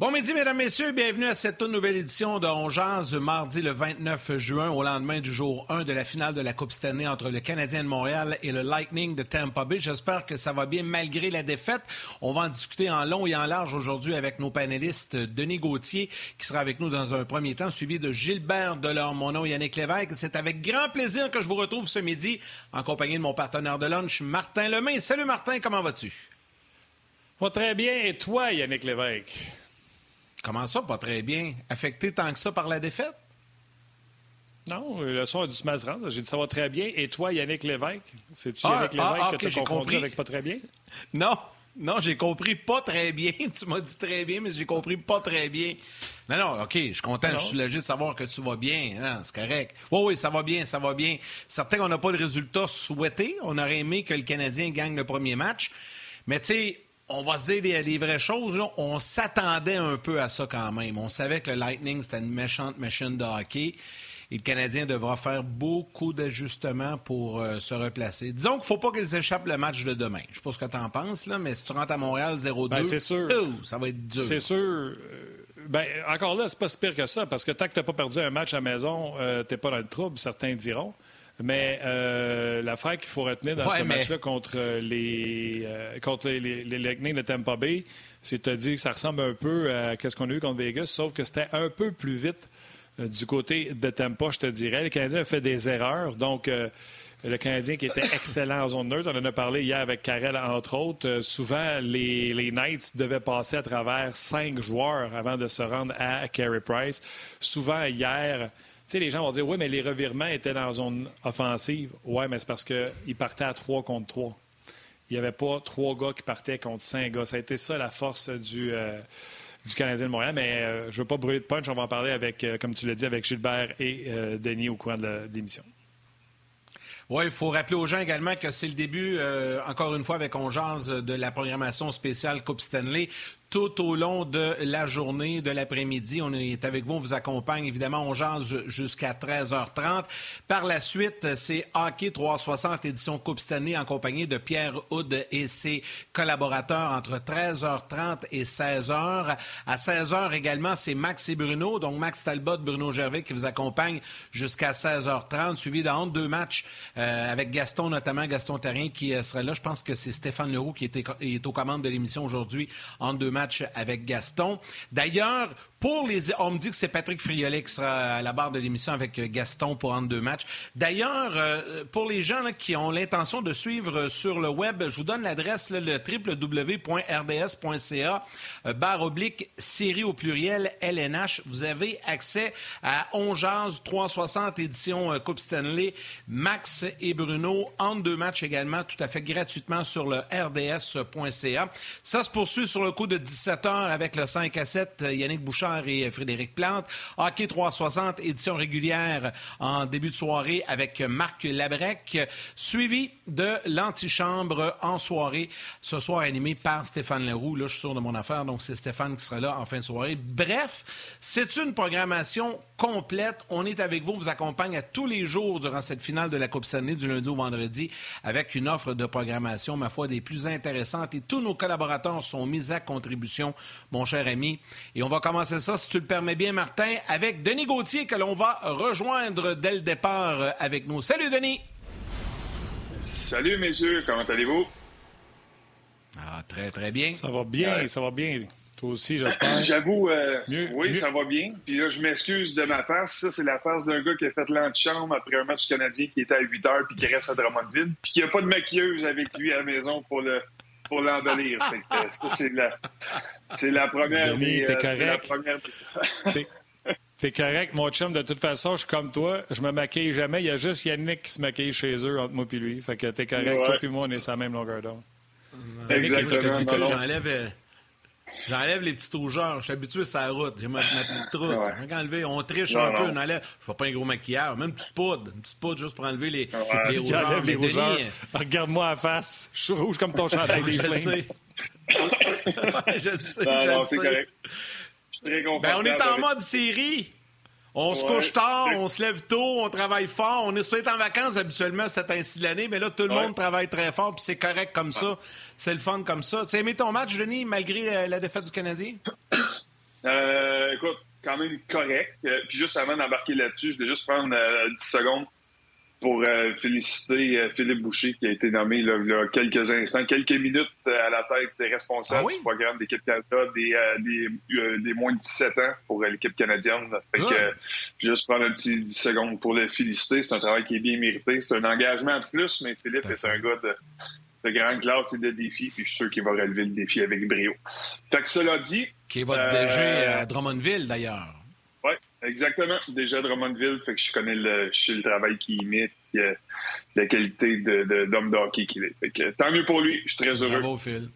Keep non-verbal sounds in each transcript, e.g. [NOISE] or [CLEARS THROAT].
Bon midi, mesdames, messieurs. Bienvenue à cette toute nouvelle édition de On mardi le 29 juin, au lendemain du jour 1 de la finale de la Coupe Stanley entre le Canadien de Montréal et le Lightning de Tampa Bay. J'espère que ça va bien malgré la défaite. On va en discuter en long et en large aujourd'hui avec nos panélistes Denis Gauthier, qui sera avec nous dans un premier temps, suivi de Gilbert Delorme, mon nom Yannick Lévesque. C'est avec grand plaisir que je vous retrouve ce midi en compagnie de mon partenaire de lunch, Martin Lemay. Salut Martin, comment vas-tu? Très bien. Et toi, Yannick Lévesque? Comment ça, pas très bien? Affecté tant que ça par la défaite? Non, le son a dû se mal J'ai dit ça va très bien. Et toi, Yannick Lévesque? C'est-tu ah, Yannick Lévesque ah, que tu as confondu avec pas très bien? [LAUGHS] Non, non, j'ai compris pas très bien. [LAUGHS] tu m'as dit très bien, mais j'ai compris pas très bien. Non, non, OK, je suis content, je suis léger de savoir que tu vas bien. C'est correct. Oui, oui, ça va bien, ça va bien. Certain qu'on n'a pas de résultat souhaité. On aurait aimé que le Canadien gagne le premier match. Mais tu sais, on va se dire les, vraies choses. On s'attendait un peu à ça quand même. On savait que le Lightning, c'était une méchante machine de hockey. Et le Canadien devra faire beaucoup d'ajustements pour euh, se replacer. Disons qu'il ne faut pas qu'ils échappent le match de demain. Je ne sais pas ce que tu en penses, là, mais si tu rentres à Montréal 0-2, ben, c'est sûr. ça va être dur. C'est sûr. Euh, ben, encore là, c'est pas si pire que ça, parce que tant que tu n'as pas perdu un match à la maison, euh, tu n'es pas dans le trouble, certains diront. Mais euh, l'affaire qu'il faut retenir dans ce match-là contre les euh, contre les, les, Lightning de Tampa Bay, c'est de dire que ça ressemble un peu à ce qu'on a eu contre Vegas, sauf que c'était un peu plus vite euh, du côté de Tampa, je te dirais. Le Canadien a fait des erreurs, donc le Canadien qui était excellent en zone neutre. On en a parlé hier avec Karel, entre autres. souvent, les, les, Knights devaient passer à travers cinq joueurs avant de se rendre à Carey Price. Souvent, hier, sais, les gens vont dire, oui, mais les revirements étaient dans la zone offensive. Oui, mais c'est parce qu'ils partaient à 3 contre 3. Il n'y avait pas trois gars qui partaient contre cinq gars. Ça a été ça la force du, euh, du Canadien de Montréal. Mais euh, je ne veux pas brûler de punch. On va en parler avec, euh, comme tu l'as dit, avec Gilbert et Denis au courant de l'émission. Oui, il faut rappeler aux gens également que c'est le début, encore une fois, avec On de la programmation spéciale Coupe Stanley tout au long de la journée, de l'après-midi. On est avec vous, on vous accompagne. Évidemment, on jase jusqu'à 13h30. Par la suite, c'est Hockey 360 édition Coupe Stanley en compagnie de Pierre Houd et ses collaborateurs entre 13h30 et 16h. À 16h également, c'est Max et Bruno. Donc, Max Talbot, Bruno Gervais qui vous accompagne jusqu'à 16h30, suivi d'un deux matchs euh, avec Gaston, notamment Gaston Terrien qui euh, sera là. Je pense que c'est Stéphane Leroux qui est, est aux commandes de l'émission aujourd'hui en deux matchs avec Gaston. D'ailleurs, pour les, on me dit que c'est Patrick Friolet qui sera à la barre de l'émission avec euh, Gaston pour un deux matchs. D'ailleurs, euh, pour les gens qui ont l'intention de suivre sur le web, je vous donne l'adresse, le www.rds.ca, euh, barre oblique, série au pluriel, LNH. Vous avez accès à Ongeaz 360 édition Coupe Stanley, Max et Bruno, en deux matchs également, tout à fait gratuitement sur le rds.ca. Ça se poursuit sur le coup de 17h avec le 5 à 7, Yannick Bouchard et Frédéric Plante. Hockey 360, édition régulière en début de soirée avec Marc Labrec, suivi de l'antichambre en soirée, ce soir animé par Stéphane Leroux. Là, je suis sûr de mon affaire, donc c'est Stéphane qui sera là en fin de soirée. Bref, c'est une programmation complète. On est avec vous, on vous accompagne à tous les jours durant cette finale de la Coupe Stanley du lundi au vendredi avec une offre de programmation, ma foi, des plus intéressantes et tous nos collaborateurs sont mis à contribution, mon cher ami. Et on va commencer ça, si tu le permets bien, Martin, avec Denis Gauthier, que l'on va rejoindre dès le départ euh, avec nous. Salut, Denis! Salut, messieurs, comment allez-vous? Ah, très, très bien. Ça va bien, ça va bien. Toi aussi, [COUGHS] j'espère. J'avoue, euh, oui, ça va bien. Puis là, je m'excuse de ma face. Ça, c'est la face d'un gars qui a fait l'antichambre après un match canadien qui était à 8 heures puis qui reste à Drummondville. Puis qui n'a pas de maquilleuse avec lui à la maison pour le pour l'embellir. ça, c'est la, c'est la première. Denis, t'es euh, correct? T'es correct, mon chum. De toute façon, je suis comme toi. Je me maquille jamais. Il y a juste Yannick qui se maquille chez eux entre moi et lui. Fait que t'es correct. Toi et moi, on est sur la même longueur d'onde. Exactement. J'enlève, euh, j'enlève les petites rougeurs. Je suis habitué à sa route. J'ai ma, petite trousse. Enlever, on triche un peu. On enlève. Je fais pas un gros maquillage. Même une petite poudre. Une petite poudre juste pour enlever les, les rougeurs. Les rougeurs. Regarde-moi à face. Je suis rouge comme ton chandail des [LAUGHS] Flames. [LAUGHS] je sais, je sais. Ben, on est en mode série. On se couche tard, on se lève tôt, on travaille fort. On est peut-être en vacances habituellement cette ainsi de l'année, mais là, tout le monde travaille très fort, puis c'est correct comme ça. C'est le fun comme ça. Tu as aimé ton match, Denis, malgré la, défaite du Canadien? [COUGHS] Euh, écoute, quand même correct. Euh, puis juste avant d'embarquer là-dessus, je vais juste prendre 10 secondes pour euh, féliciter euh, Philippe Boucher qui a été nommé là, là, quelques instants, quelques minutes euh, à la tête des responsables ah du programme d'équipe Canada des, des, des, moins de 17 ans pour l'équipe canadienne. Fait que, juste prendre un petit 10 secondes pour le féliciter. C'est un travail qui est bien mérité. C'est un engagement de plus, mais Philippe est un gars de, de grande classe et de défi, puis je suis sûr qu'il va relever le défi avec brio. Fait que cela dit... Qui est votre DG à Drummondville, d'ailleurs. Exactement. Déjà Drummondville, fait que je connais le, je le travail qu'il met, et la qualité d'homme de, hockey qu'il est. Fait que, tant mieux pour lui. Je suis très heureux. Bravo, Phil.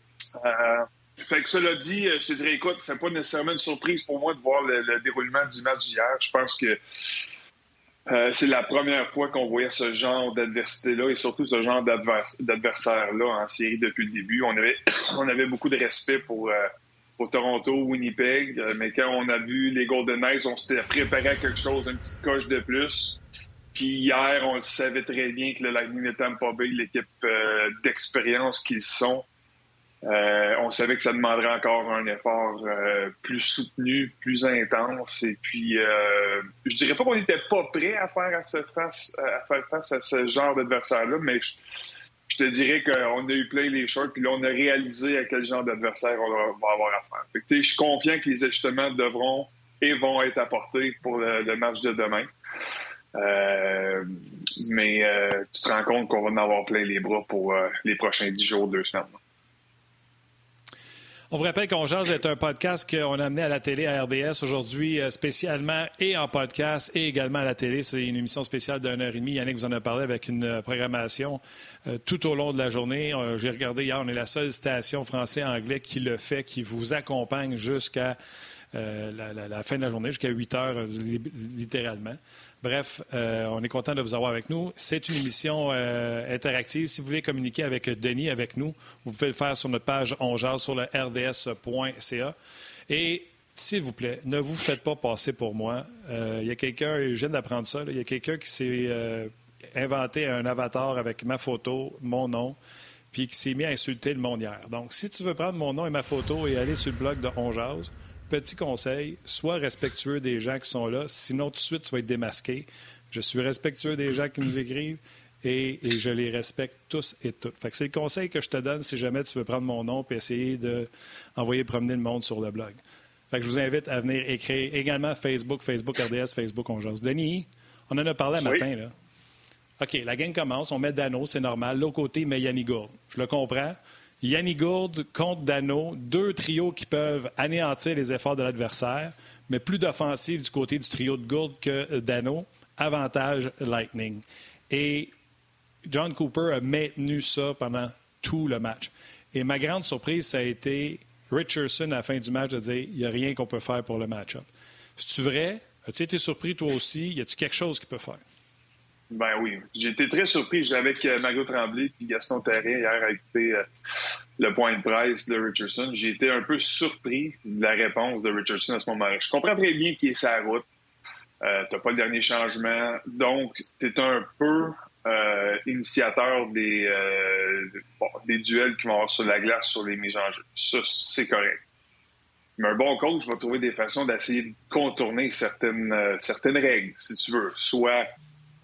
Euh, fait que cela dit, euh, je te dirais, écoute, c'est pas nécessairement une surprise pour moi de voir le, déroulement du match d'hier. Je pense que euh, c'est la première fois qu'on voyait ce genre d'adversité-là et surtout ce genre d'adversaire-là en série depuis le début. On avait, [COUGHS] on avait beaucoup de respect pour, pour Toronto, Winnipeg. Euh, mais quand on a vu les Golden Knights, on s'était préparé à quelque chose, une petite coche de plus. Puis hier, on savait très bien que le Lightning de Tampa Bay, l'équipe euh, d'expérience qu'ils sont, euh, on savait que ça demanderait encore un effort plus soutenu, plus intense. Et puis, je dirais pas qu'on n'était pas prêt à faire, face, à faire face à ce genre d'adversaire-là, mais je, je te dirais qu'on a eu plein les shorts, puis là, on a réalisé à quel genre d'adversaire on va avoir affaire. Fait que, je suis confiant que les ajustements devront et vont être apportés pour le, match de demain. Euh, mais euh, tu te rends compte qu'on va en avoir plein les bras pour euh, les prochains dix jours, deux semaines. On vous rappelle qu'on jase est un podcast qu'on a amené à la télé à RDS aujourd'hui, euh, spécialement et en podcast et également à la télé. C'est une émission spéciale d'une heure et demie. Yannick vous en a parlé avec une euh, programmation euh, tout au long de la journée. J'ai regardé hier, on est la seule station français-anglais qui le fait, qui vous accompagne jusqu'à la, fin de la journée, jusqu'à 8 heures, littéralement. Bref, euh, on est content de vous avoir avec nous. C'est une émission euh, interactive. Si vous voulez communiquer avec Denis, avec nous, vous pouvez le faire sur notre page Ongeaz sur le rds.ca. Et s'il vous plaît, ne vous faites pas passer pour moi. Euh, il y a quelqu'un, je viens d'apprendre ça, il y a quelqu'un qui s'est inventé un avatar avec ma photo, mon nom, puis qui s'est mis à insulter le monde hier. Donc, si tu veux prendre mon nom et ma photo et aller sur le blog de Ongeaz, petit conseil, sois respectueux des gens qui sont là, sinon tout de suite tu vas être démasqué. Je suis respectueux des gens qui nous écrivent et, je les respecte tous et toutes. c'est le conseil que je te donne si jamais tu veux prendre mon nom et essayer d'envoyer promener le monde sur le blog. Fait je vous invite à venir écrire également Facebook, Facebook RDS, Facebook On Denis, on en a parlé un matin, là. OK, la game commence, on met Dano, c'est normal. L'autre côté, Yannick Gourde. Je le comprends. Yannick Gourde contre Dano, deux trios qui peuvent anéantir les efforts de l'adversaire, mais plus d'offensive du côté du trio de Gourde que Dano. Avantage Lightning. Et John Cooper a maintenu ça pendant tout le match. Et ma grande surprise, ça a été Richardson à la fin du match de dire il n'y a rien qu'on peut faire pour le match-up. C'est-tu vrai? As-tu été surpris toi aussi? Y a-t-il quelque chose qu'il peut faire? Ben oui, j'ai été très surpris. J'avais avec euh, Margot Tremblay et Gaston Terrien hier à écouter euh, le point de presse de Richardson. J'ai été un peu surpris de la réponse de Richardson à ce moment-là. Je comprends très bien qu'il est sa route. Euh, t'as pas le dernier changement. Donc, tu es un peu euh, initiateur des, des duels qui vont avoir sur la glace sur les mises en jeu. Ça, c'est correct. Mais un bon coach va trouver des façons d'essayer de contourner certaines, certaines règles, si tu veux. Soit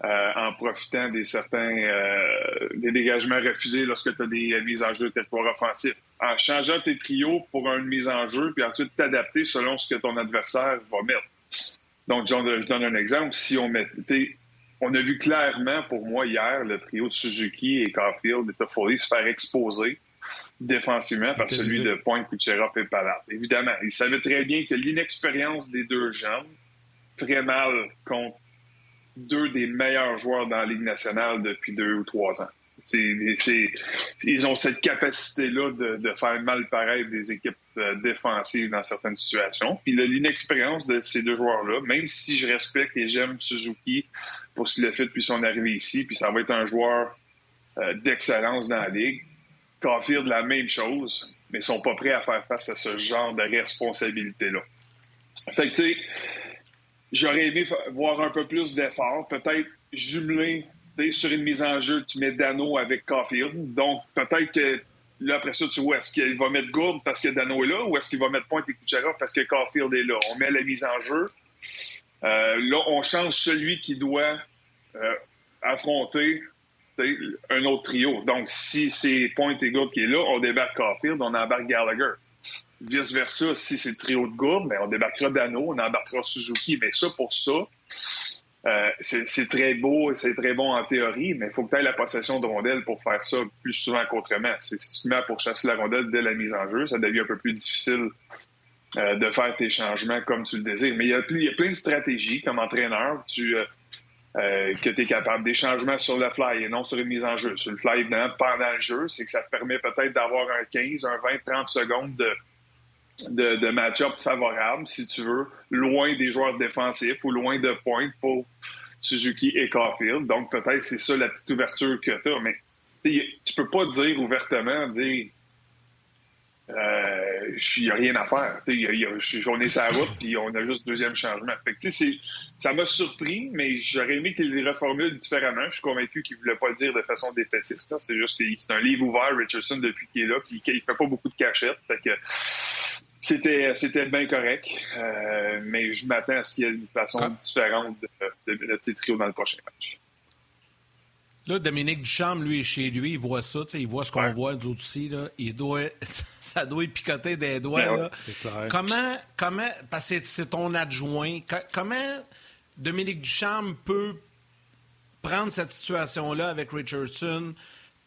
euh, en profitant des certains euh, des dégagements refusés lorsque tu as des mises en jeu de territoire offensif. En changeant tes trios pour une mise en jeu, puis ensuite t'adapter selon ce que ton adversaire va mettre. Donc, je donne un exemple. Si on met, on a vu clairement pour moi hier le trio de Suzuki et Caulfield et Toffoli se faire exposer défensivement par celui de Point, Kucherov et Pallard. Évidemment, ils savaient très bien que l'inexpérience des deux jeunes ferait mal contre deux des meilleurs joueurs dans la Ligue nationale depuis deux ou trois ans. ils ont cette capacité-là de, faire mal pareil des équipes euh, défensives dans certaines situations. Puis l'inexpérience de ces deux joueurs-là, même si je respecte et j'aime Suzuki pour ce qu'il a fait depuis son arrivée ici, puis ça va être un joueur euh, d'excellence dans la Ligue, de la même chose, mais ils sont pas prêts à faire face à ce genre de responsabilité-là. Fait que, tu sais, J'aurais aimé voir un peu plus d'efforts, peut-être jumelé sur une mise en jeu, tu mets Dano avec Caulfield. Donc, peut-être que Là, après ça, tu vois, est-ce qu'il va mettre Gourde parce que Dano est là ou est-ce qu'il va mettre Pointe et Kucherov parce que Caulfield est là? On met la mise en jeu. Euh, là, on change celui qui doit euh, affronter un autre trio. Donc, si c'est Pointe et Gourde qui est là, on débarque Caulfield, on embarque Gallagher. Vice-versa, si c'est trio de Gourde, ben, on débarquera Dano, on embarquera Suzuki. Mais ça, pour ça, euh, c'est très beau et c'est très bon en théorie, mais il faut que tu aies la possession de rondelle pour faire ça plus souvent qu'autrement. Si tu mets pour chasser la rondelle dès la mise en jeu, ça devient un peu plus difficile euh, de faire tes changements comme tu le désires. Mais il y a, plein de stratégies comme entraîneur euh, que tu es capable. Des changements sur le fly et non sur une mise en jeu. Sur le fly, évidemment, pendant le jeu, c'est que ça te permet peut-être d'avoir un 15, un 20, 30 secondes de de, match-up favorable, si tu veux, loin des joueurs défensifs ou loin de points pour Suzuki et Caulfield. Donc, peut-être c'est ça la petite ouverture que tu as. Mais tu peux pas dire ouvertement, dire euh, il n'y a rien à faire. On est sur route, puis on a juste deuxième changement. ça m'a surpris, mais j'aurais aimé qu'il les reformule différemment. Je suis convaincu qu'il ne voulait pas le dire de façon défaitiste. C'est juste que c'est un livre ouvert, Richardson, depuis qu'il est là, puis il ne fait pas beaucoup de cachettes. que c'était, c'était bien correct, euh, mais je m'attends à ce qu'il y ait une façon différente de, de, de, trio dans le prochain match. Là, Dominique Duchamp, lui, est chez lui, il voit ça, il voit ce qu'on voit, nous autres aussi. Là, il doit, [LAUGHS] ça doit picoter des doigts. Ben là. Comment, comment, parce que c'est ton adjoint, comment Dominique Duchamp peut prendre cette situation-là avec Richardson,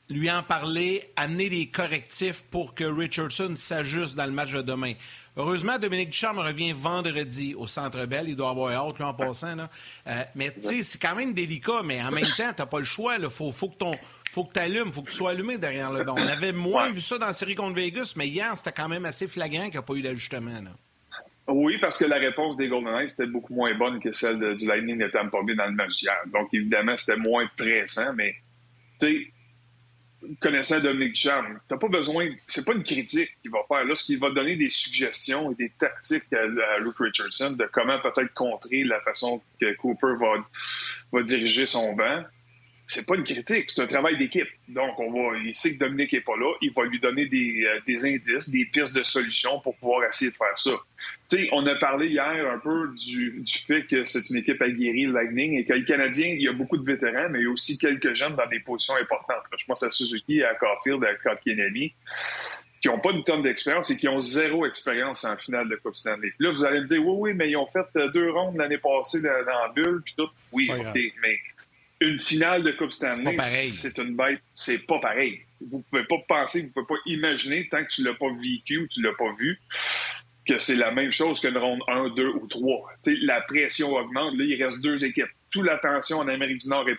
lui en parler, amener des correctifs pour que Richardson s'ajuste dans le match de demain. Heureusement, Dominique Ducharme revient vendredi au Centre Bell. Il doit avoir hâte, lui, en passant. Euh, mais tu sais, c'est quand même délicat, mais en même temps, t'as pas le choix. Il faut, faut que ton faut que tu allumes, faut que tu sois allumé derrière le banc. On avait moins vu ça dans la série contre Vegas, mais hier, c'était quand même assez flagrant qu'il n'y a pas eu d'ajustement. Oui, parce que la réponse des Golden Knights était beaucoup moins bonne que celle du Lightning de Tampa Bay dans le match hier. Donc, évidemment, c'était moins pressant, mais tu sais, connaissant Dominique Cham, t'as pas besoin, c'est pas une critique qu'il va faire. Là, ce qu'il va donner des suggestions et des tactiques à, Luke Richardson de comment peut-être contrer la façon que Cooper va, va diriger son banc c'est pas une critique, c'est un travail d'équipe. Donc, on va, il sait que Dominique est pas là, il va lui donner des, euh, des indices, des pistes de solutions pour pouvoir essayer de faire ça. Tu sais, on a parlé hier un peu du, du fait que c'est une équipe aguerrie, le Lightning, et que le Canadien, il y a beaucoup de vétérans, mais il y a aussi quelques jeunes dans des positions importantes. Je pense à Suzuki, à Caulfield, à Kotkaniemi, qui n'ont pas une tonne d'expérience et qui ont zéro expérience en finale de Coupe Stanley. Là, vous allez me dire, oui, oui, mais ils ont fait euh, deux rondes l'année passée dans, la bulle, puis tout. Oui, OK, mais une finale de Coupe Stanley, c'est une bête, c'est pas pareil. Vous pouvez pas penser, vous pouvez pas imaginer, tant que tu l'as pas vécu ou tu l'as pas vu, que c'est la même chose qu'une ronde 1, 2 ou 3. la pression augmente. Là, il reste deux équipes. Toute l'attention en Amérique du Nord est,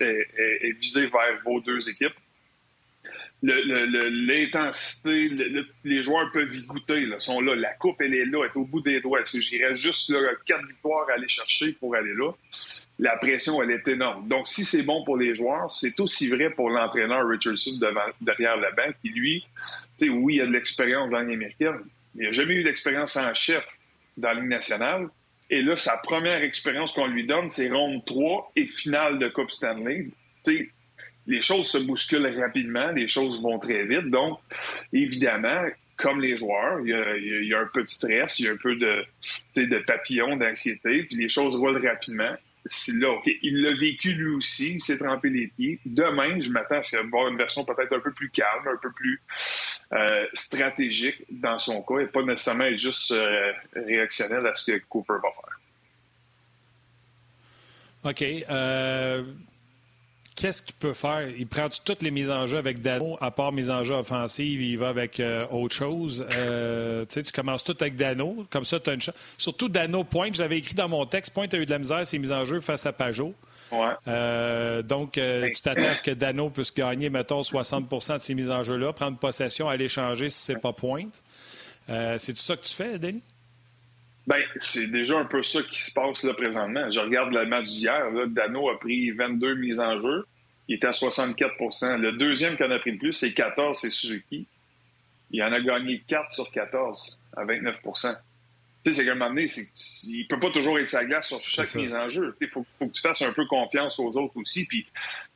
est, visée vers vos deux équipes. L'intensité, les joueurs peuvent y goûter, là, sont là. La coupe, elle est là, elle est au bout des doigts. J'irais juste là, quatre victoires à aller chercher pour aller là la pression, elle est énorme. Donc, si c'est bon pour les joueurs, c'est aussi vrai pour l'entraîneur Richardson derrière la banque, qui lui, oui, il a de l'expérience dans l'année américaine, mais il n'a jamais eu d'expérience en chef dans la nationale. Et là, sa première expérience qu'on lui donne, c'est ronde 3 et finale de Coupe Stanley. Tu sais, les choses se bousculent rapidement, les choses vont très vite. Donc, évidemment, comme les joueurs, il y a, un petit stress, il y a un peu de, de papillon, d'anxiété, puis les choses roulent rapidement il l'a vécu lui aussi, il s'est trempé les pieds. Demain, je m'attends à ce une version peut-être un peu plus calme, un peu plus euh, stratégique dans son cas et pas nécessairement juste euh, réactionnel à ce que Cooper va faire. OK. Euh, qu'est-ce qu'il peut faire? Il prend toutes les mises en jeu avec Dano, à part mise en jeu offensive, il va avec euh, autre chose. Euh, tu commences tout avec Dano, comme ça, tu as une chance. Surtout Dano Pointe, je l'avais écrit dans mon texte, Pointe a eu de la misère, ses mises en jeu face à Pajot. Ouais. Euh, donc, tu t'attends à ce que Dano puisse gagner, mettons, 60% de ces mises en jeu-là, prendre possession, aller changer si c'est pas Pointe. c'est tout ça que tu fais, Denis? Ben, c'est déjà un peu ça qui se passe là présentement. Je regarde le match d'hier. Dano a pris 22 mises en jeu. Il était à 64% Le deuxième qui en a pris le plus, c'est 14, c'est Suzuki. Il en a gagné 4 sur 14 à 29% Tu sais, c'est qu'à un moment donné, il peut pas toujours être sa glace sur chaque mise en jeu. Il faut, que tu fasses un peu confiance aux autres aussi. Puis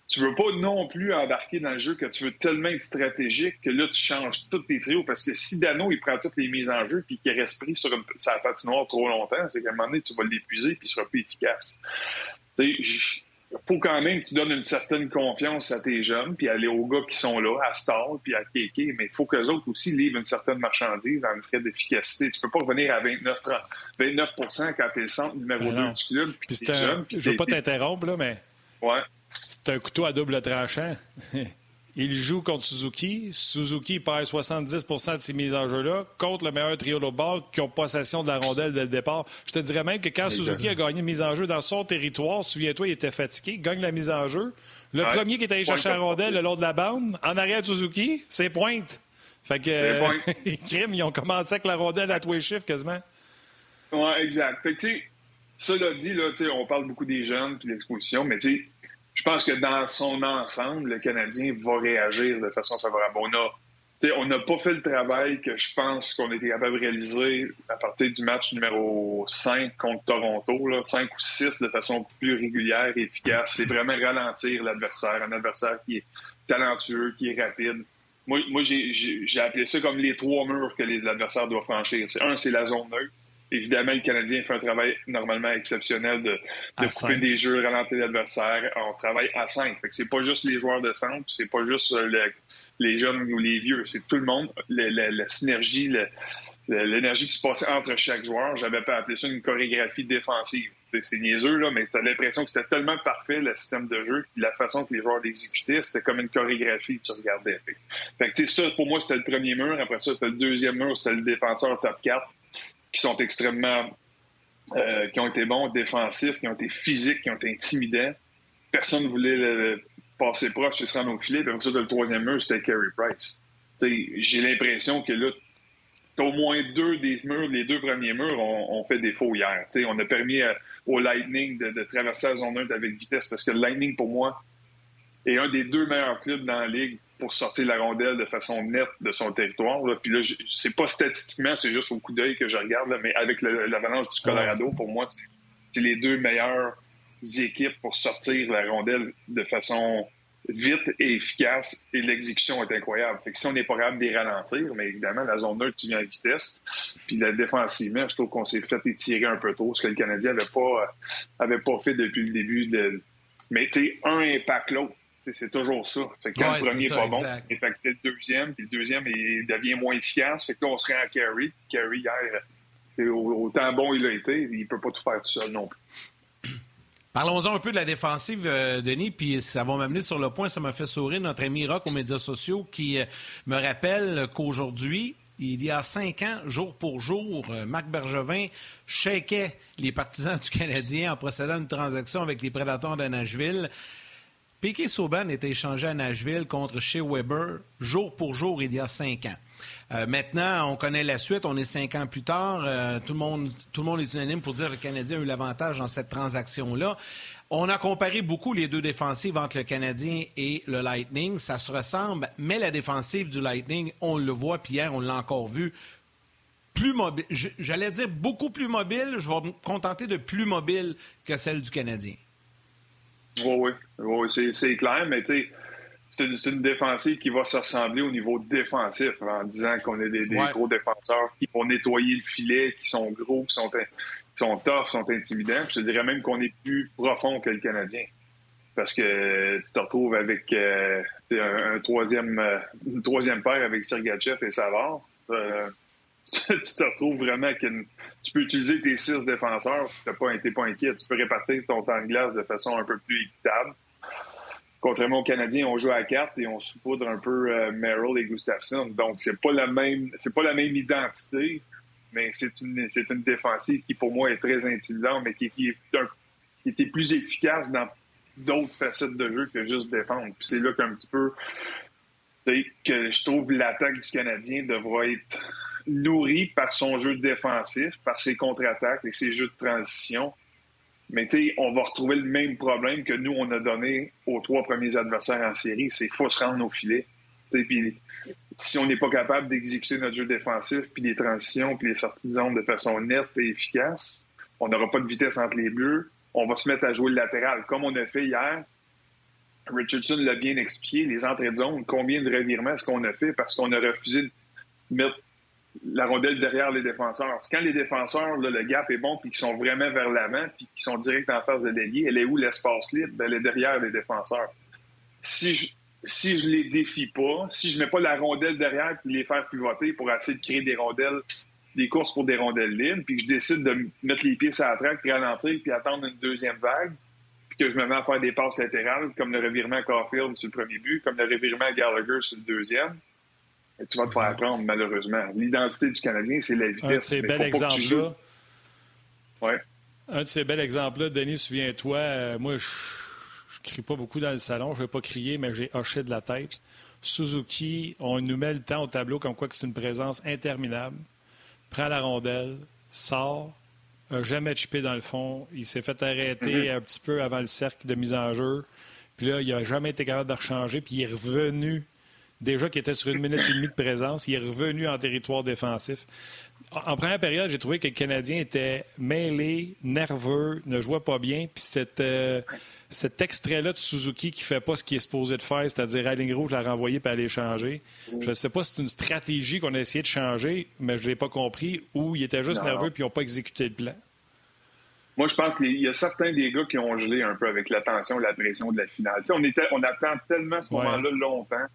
tu veux pas non plus embarquer dans le jeu que tu veux tellement être stratégique que là, tu changes tous tes trios. Parce que si Dano, il prend toutes les mises en jeu puis qu'il reste pris sur une, sa patinoire trop longtemps, c'est qu'à un moment donné, tu vas l'épuiser puis il sera plus efficace. Il faut quand même que tu donnes une certaine confiance à tes jeunes, puis aller aux gars qui sont là, à Star, puis à Kéké, mais il faut qu'eux autres aussi livrent une certaine marchandise le frais d'efficacité. Tu peux pas revenir à 29, 29 quand tu es le centre numéro 2 ben du club. Puis jeune, je veux pas t'interrompre, là, mais... Ouais. C'est un couteau à double tranchant. [LAUGHS] Il joue contre Suzuki. Suzuki perd 70% de ses mises en jeu-là contre le meilleur trio de ball qui ont possession de la rondelle dès le départ. Je te dirais même que quand Suzuki a gagné une mise en jeu dans son territoire, souviens-toi, il était fatigué, gagne la mise en jeu. Le premier qui est allé chercher la rondelle le long de la bande, en arrière de Suzuki, c'est pointe. Fait que, [LAUGHS] crime, ils ont commencé avec la rondelle à tous les chiffres quasiment. Oui, exact. Fait que, cela dit, là, on parle beaucoup des jeunes et de l'exposition, mais tu sais, je pense que dans son ensemble, le Canadien va réagir de façon favorable. On a on n'a pas fait le travail que je pense qu'on était capable de réaliser à partir du match numéro 5 contre Toronto, là, 5 ou 6 de façon plus régulière et efficace. C'est vraiment ralentir l'adversaire, un adversaire qui est talentueux, qui est rapide. Moi, moi j'ai appelé ça comme les trois murs que l'adversaire doit franchir. Un, c'est la zone neutre. Évidemment, le Canadien fait un travail normalement exceptionnel de, de couper des jeux, ralentir l'adversaire. On travaille à 5. Fait que c'est pas juste les joueurs de centre, c'est pas juste euh, les jeunes ou les vieux, c'est tout le monde. la synergie, l'énergie qui se passait entre chaque joueur, j'avais pas appelé ça une chorégraphie défensive. C'est niaiseux, là, mais t'as l'impression que c'était tellement parfait, le système de jeu, la façon que les joueurs l'exécutaient, c'était comme une chorégraphie que tu regardais. Fait, fait que, ça, pour moi, c'était le premier mur. Après ça, c'était le deuxième mur, c'était le défenseur top 4 qui sont extrêmement. Euh, qui ont été bons défensifs, qui ont été physiques, qui ont été intimidants. Personne ne voulait le passer proche et se rendre au filet. Puis ça, le troisième mur, c'était Carey Price. J'ai l'impression que là, au moins deux des murs, les deux premiers murs ont, fait défaut hier. on a permis au Lightning de, traverser la zone 1 avec vitesse parce que le Lightning, pour moi, est un des deux meilleurs clubs dans la ligue pour sortir la rondelle de façon nette de son territoire. Là. Puis là, c'est pas statistiquement, c'est juste au coup d'œil que je regarde, mais avec l'avalanche du Colorado, pour moi, c'est les deux meilleures équipes pour sortir la rondelle de façon vite et efficace et l'exécution est incroyable. Fait que si on n'est pas capable de les ralentir, mais évidemment, la zone neutre, tu viens à vitesse. Puis la défensivement, je trouve qu'on s'est fait étirer un peu tôt, ce que le Canadien avait pas, avait pas fait depuis le début. De... Mais tu un impact l'autre. C'est toujours ça. Fait que quand le premier n'est pas bon, c'est impacté le deuxième, puis le deuxième il devient moins efficace. Fait que là, on serait en carry. Carry, hier, autant bon il a été, il ne peut pas tout faire tout seul non plus. [CLEARS THROAT] Parlons-en un peu de la défensive, euh, Denis, puis ça va m'amener sur le point, ça m'a fait sourire notre ami Rock aux médias sociaux qui euh, me rappelle qu'aujourd'hui, il y a cinq ans, jour pour jour, euh, Marc Bergevin shakeait les partisans du Canadien en procédant une transaction avec les Prédateurs de Nashville. Piquet Sauban était échangé à Nashville contre Shea Weber jour pour jour il y a cinq ans. Euh, maintenant, on connaît la suite. On est cinq ans plus tard. Euh, tout, le monde, tout le monde est unanime pour dire que le Canadien a eu l'avantage dans cette transaction-là. On a comparé beaucoup les deux défensives entre le Canadien et le Lightning. Ça se ressemble, mais la défensive du Lightning, on le voit, Pierre, on l'a encore vu, plus mobile. J'allais dire beaucoup plus mobile. Je vais me contenter de plus mobile que celle du Canadien. Oui, oui, c'est clair, mais tu sais, c'est une, défensive qui va se ressembler au niveau défensif en disant qu'on est des, gros défenseurs qui vont nettoyer le filet, qui sont gros, qui sont, qui sont tough, qui sont intimidants. je te dirais même qu'on est plus profond que le Canadien. Parce que tu te retrouves avec euh, un, troisième, euh, une troisième paire avec Sergachev et Savard. Euh, [LAUGHS] tu te retrouves vraiment qu'une tu peux utiliser tes six défenseurs, tu n'es pas, pas inquiet. Tu peux répartir ton temps de glace de façon un peu plus équitable. Contrairement aux Canadiens, on joue à quatre et on saupoudre un peu euh, Merrill et Gustafsson. Donc, c'est pas la même, c'est pas la même identité, mais c'est une, c'est une défensive qui, pour moi, est très intimidante, mais qui, qui, est qui était plus efficace dans d'autres facettes de jeu que juste défendre. Puis c'est là qu'un petit peu, que je trouve l'attaque du Canadien devrait être nourri par son jeu défensif, par ses contre-attaques et ses jeux de transition. Mais tu on va retrouver le même problème que nous, on a donné aux trois premiers adversaires en série, c'est qu'il faut se rendre au filet. Puis si on n'est pas capable d'exécuter notre jeu défensif, puis les transitions, puis les sorties de zone de façon nette et efficace, on n'aura pas de vitesse entre les bleus. On va se mettre à jouer le latéral, comme on a fait hier Richardson l'a bien expliqué, les entrées de zone, combien de revirements est-ce qu'on a fait parce qu'on a refusé de mettre la rondelle derrière les défenseurs. Quand les défenseurs, le gap est bon, puis qu'ils sont vraiment vers l'avant, puis qu'ils sont direct en face de l'ailier, elle est où l'espace libre? Ben, elle est derrière les défenseurs. Si je, si les défie pas, si je mets pas la rondelle derrière puis les faire pivoter pour essayer de créer des rondelles, des courses pour des rondelles libres, puis que je décide de mettre les pieds sur la traque, ralentir, puis attendre une deuxième vague, puis que je me mets à faire des passes latérales, comme le revirement à sur le premier but, comme le revirement Gallagher sur le deuxième, tu vas te faire prendre, malheureusement. L'identité du Canadien, c'est la vitesse. Un de ces bels exemples-là. Ouais. Un de ces bels exemples-là, Denis, souviens-toi, euh, moi, je je crie pas beaucoup dans le salon, je ne vais pas crier, mais j'ai hoché de la tête. Suzuki, on nous met le temps au tableau comme quoi que c'est une présence interminable. Prend la rondelle, sort, n'a jamais chipé dans le fond. Il s'est fait arrêter mm-hmm. un petit peu avant le cercle de mise en jeu. Puis là, il n'a jamais été capable de rechanger. Puis il est revenu, déjà qu'il était sur une minute et demie de présence, il est revenu en territoire défensif. En première période, j'ai trouvé que le Canadien était mêlé, nerveux, ne jouait pas bien. Puis cette, euh, cet extrait-là de Suzuki qui fait pas ce qu'il est supposé de faire, c'est-à-dire à ligne rouge, la renvoyer et aller changer. Je ne sais pas si c'est une stratégie qu'on a essayé de changer, mais je ne l'ai pas compris, ou il était juste nerveux puis ils n'ont pas exécuté le plan. Moi, je pense qu'il y a certains des gars qui ont gelé un peu avec la tension, la pression de la finale. on, était, on attend tellement ce moment-là longtemps.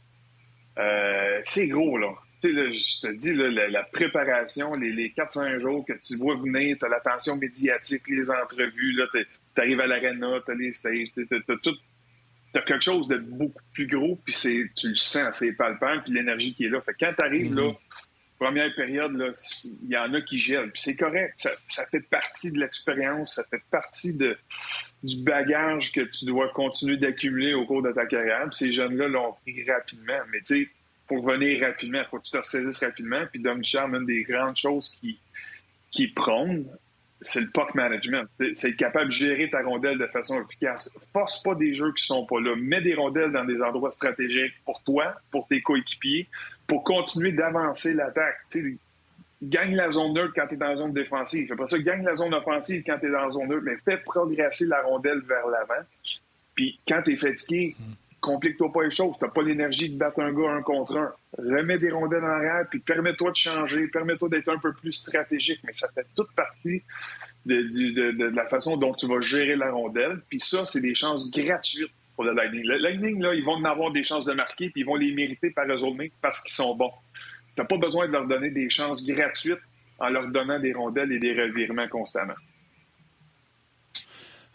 Euh, c'est gros, là. je te dis, la, préparation, les, les 4-5 jours que tu vois venir, tu as l'attention médiatique, les entrevues, là, tu arrives à l'arena, tu as les stages, tu as, quelque chose de beaucoup plus gros, puis tu le sens, c'est palpable, puis l'énergie qui est là. Fait quand tu arrives là, première période, il y en a qui gèlent, puis c'est correct, ça, fait partie de l'expérience, ça fait partie de, du bagage que tu dois continuer d'accumuler au cours de ta carrière. Puis ces jeunes-là l'ont pris rapidement, mais tu sais, pour venir rapidement, il faut que tu te ressaisisses rapidement. Puis Dom Charme, une des grandes choses qui, qui prône, c'est le puck management. C'est capable de gérer ta rondelle de façon efficace. Force pas des jeux qui sont pas là. Mets des rondelles dans des endroits stratégiques pour toi, pour tes coéquipiers, pour continuer d'avancer l'attaque. Gagne la zone neutre quand tu es dans la zone défensive. Après ça, gagne la zone offensive quand tu es dans la zone neutre, mais fais progresser la rondelle vers l'avant. Puis quand tu es fatigué, complique-toi pas les choses. Tu pas l'énergie de battre un gars un contre un. Remets des rondelles en arrière, puis permets-toi de changer, permets-toi d'être un peu plus stratégique. Mais ça fait toute partie de, la façon dont tu vas gérer la rondelle. Puis ça, c'est des chances gratuites pour le Lightning. Le Lightning, là, ils vont en avoir des chances de marquer, puis ils vont les mériter par eux parce qu'ils sont bons. Tu n'as pas besoin de leur donner des chances gratuites en leur donnant des rondelles et des revirements constamment.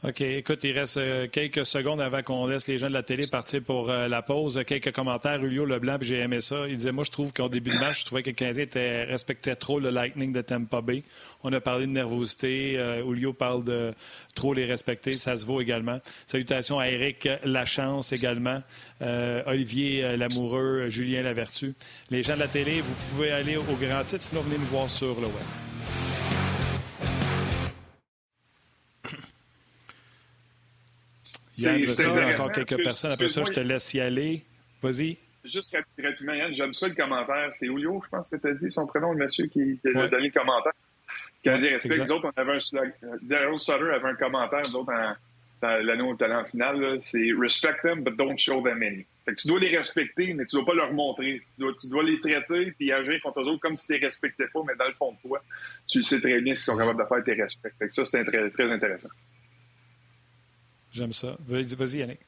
OK. Écoute, il reste euh, quelques secondes avant qu'on laisse les gens de la télé partir pour euh, la pause. Quelques commentaires. Julio Leblanc, j'ai aimé ça. Il disait Moi, je trouve qu'au début de match, je trouvais que le Canadien respectait trop le Lightning de Tampa Bay. On a parlé de nervosité. Euh, Julio parle de trop les respecter. Ça se vaut également. Salutations à Eric Lachance également. Olivier Lamoureux, Julien Lavertu. Les gens de la télé, vous pouvez aller au grand titre, sinon venez nous voir sur le web. Yann, je sais, encore quelques personnes. Après ça, je te laisse y aller. Vas-y. Juste rapidement, Yann, j'aime ça le commentaire. C'est Julio, je pense que tu as dit son prénom, le monsieur qui, a donné le commentaire. Canadien Respect, nous autres, on avait un Daryl Sutter avait un commentaire, nous autres, dans l'année au talent final, c'est Respect them, but don't show them any. Fait que tu dois les respecter, mais tu dois pas leur montrer. Tu dois, les traiter puis agir contre eux autres comme si tu les respectais pas, mais dans le fond de toi, tu sais très bien s'ils sont capables de faire tes respects. Fait que ça, c'est très, très intéressant. J'aime ça. Vas-y, Yannick.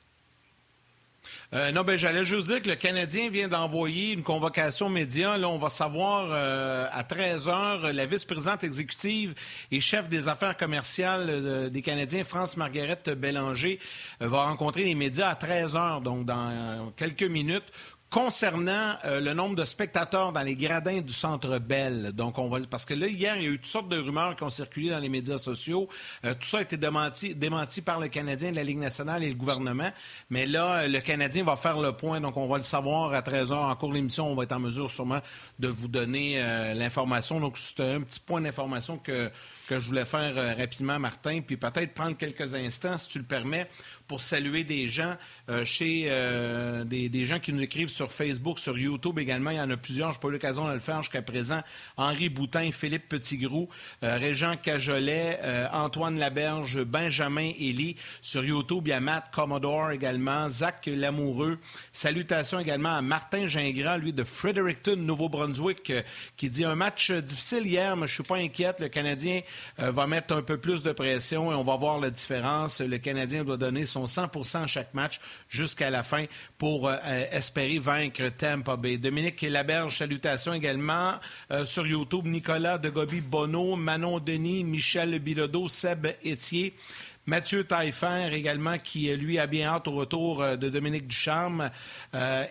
Euh, non, ben j'allais juste dire que le Canadien vient d'envoyer une convocation média. Là, on va savoir euh, à 13 heures, la vice-présidente exécutive et chef des affaires commerciales euh, des Canadiens, France Marguerite Bélanger, va rencontrer les médias à 13 heures, donc dans quelques minutes concernant euh, le nombre de spectateurs dans les gradins du Centre Bell. Donc, on va parce que là hier, il y a eu toutes sortes de rumeurs qui ont circulé dans les médias sociaux. Euh, tout ça a été démenti, démenti par le Canadien, la Ligue nationale et le gouvernement. Mais là, le Canadien va faire le point. Donc, on va le savoir à 13 h en cours de l'émission. On va être en mesure sûrement de vous donner euh, l'information. Donc, c'est un petit point d'information que que je voulais faire rapidement, Martin, puis peut-être prendre quelques instants, si tu le permets, pour saluer des gens euh, chez euh, des, gens qui nous écrivent sur Facebook, sur YouTube également. Il y en a plusieurs. Je n'ai pas eu l'occasion de le faire jusqu'à présent. Henri Boutin, Philippe Petitgrou, euh, Régent Cajolet, Antoine Laberge, Benjamin Elie. Sur YouTube, il y a Matt Commodore également, Zach Lamoureux. Salutations également à Martin Gingras, lui de Fredericton, Nouveau-Brunswick, qui dit un match difficile hier, mais je ne suis pas inquiète. Le Canadien va mettre un peu plus de pression et on va voir la différence. Le Canadien doit donner son 100 à chaque match jusqu'à la fin pour euh, espérer vaincre Tampa Bay. Dominique Laberge, salutations également euh, sur YouTube. Nicolas de Gobi Bono, Manon Denis, Michel Bilodeau, Seb Etier. Mathieu Taillefer également, qui lui a bien hâte au retour euh, de Dominique Ducharme.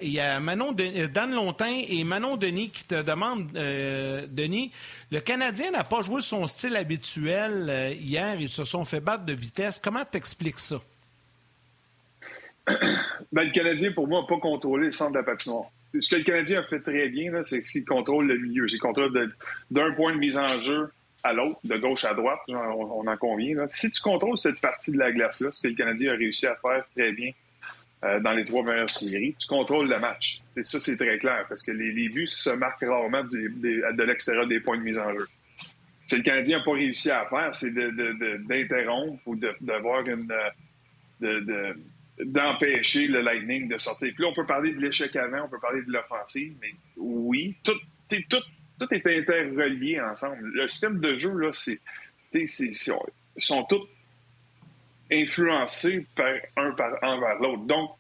il y a Manon Dan Longtin et Manon Denis qui te demandent, Denis, le Canadien n'a pas joué son style habituel hier. Ils se sont fait battre de vitesse. Comment t'expliques ça? [COUGHS] ben, le Canadien, pour moi, n'a pas contrôlé le centre de la patinoire. Ce que le Canadien a fait très bien, c'est qu'il contrôle le milieu. Qu'il contrôle d'un point de mise en jeu à l'autre, de gauche à droite, on, en convient. Si tu contrôles cette partie de la glace-là, ce que le Canadien a réussi à faire très bien euh, dans les trois meilleures séries, tu contrôles le match. Et ça, c'est très clair, parce que les, buts se marquent rarement de, l'extérieur des points de mise en jeu. Ce que le Canadien n'a pas réussi à faire, c'est d'interrompre ou d'avoir une... de, d'empêcher le Lightning de sortir. Puis là, on peut parler de l'échec avant, on peut parler de l'offensive, mais oui, tout, tout, tout est interrelié ensemble. Le système de jeu, là, c'est, c'est, sont tous influencés par un par envers l'autre. Donc,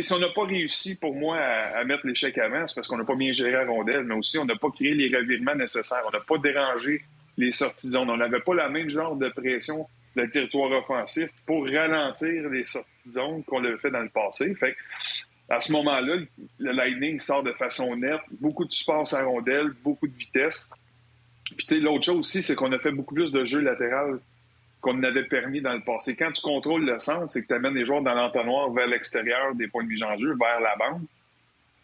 si on n'a pas réussi, pour moi, à, mettre l'échec avant, c'est parce qu'on n'a pas bien géré la rondelle, mais aussi on n'a pas créé les revirements nécessaires. On n'a pas dérangé les sorties de. On n'avait pas la même genre de pression le territoire offensif pour ralentir les sorties de qu'on avait fait dans le passé. Fait à ce moment-là, le Lightning sort de façon nette, beaucoup de support à rondelle, beaucoup de vitesse. Puis l'autre chose aussi, c'est qu'on a fait beaucoup plus de jeux latéral qu'on n'avait permis dans le passé. Quand tu contrôles le centre, c'est que tu amènes les joueurs dans l'entonnoir vers l'extérieur des points de mise en jeu, vers la bande.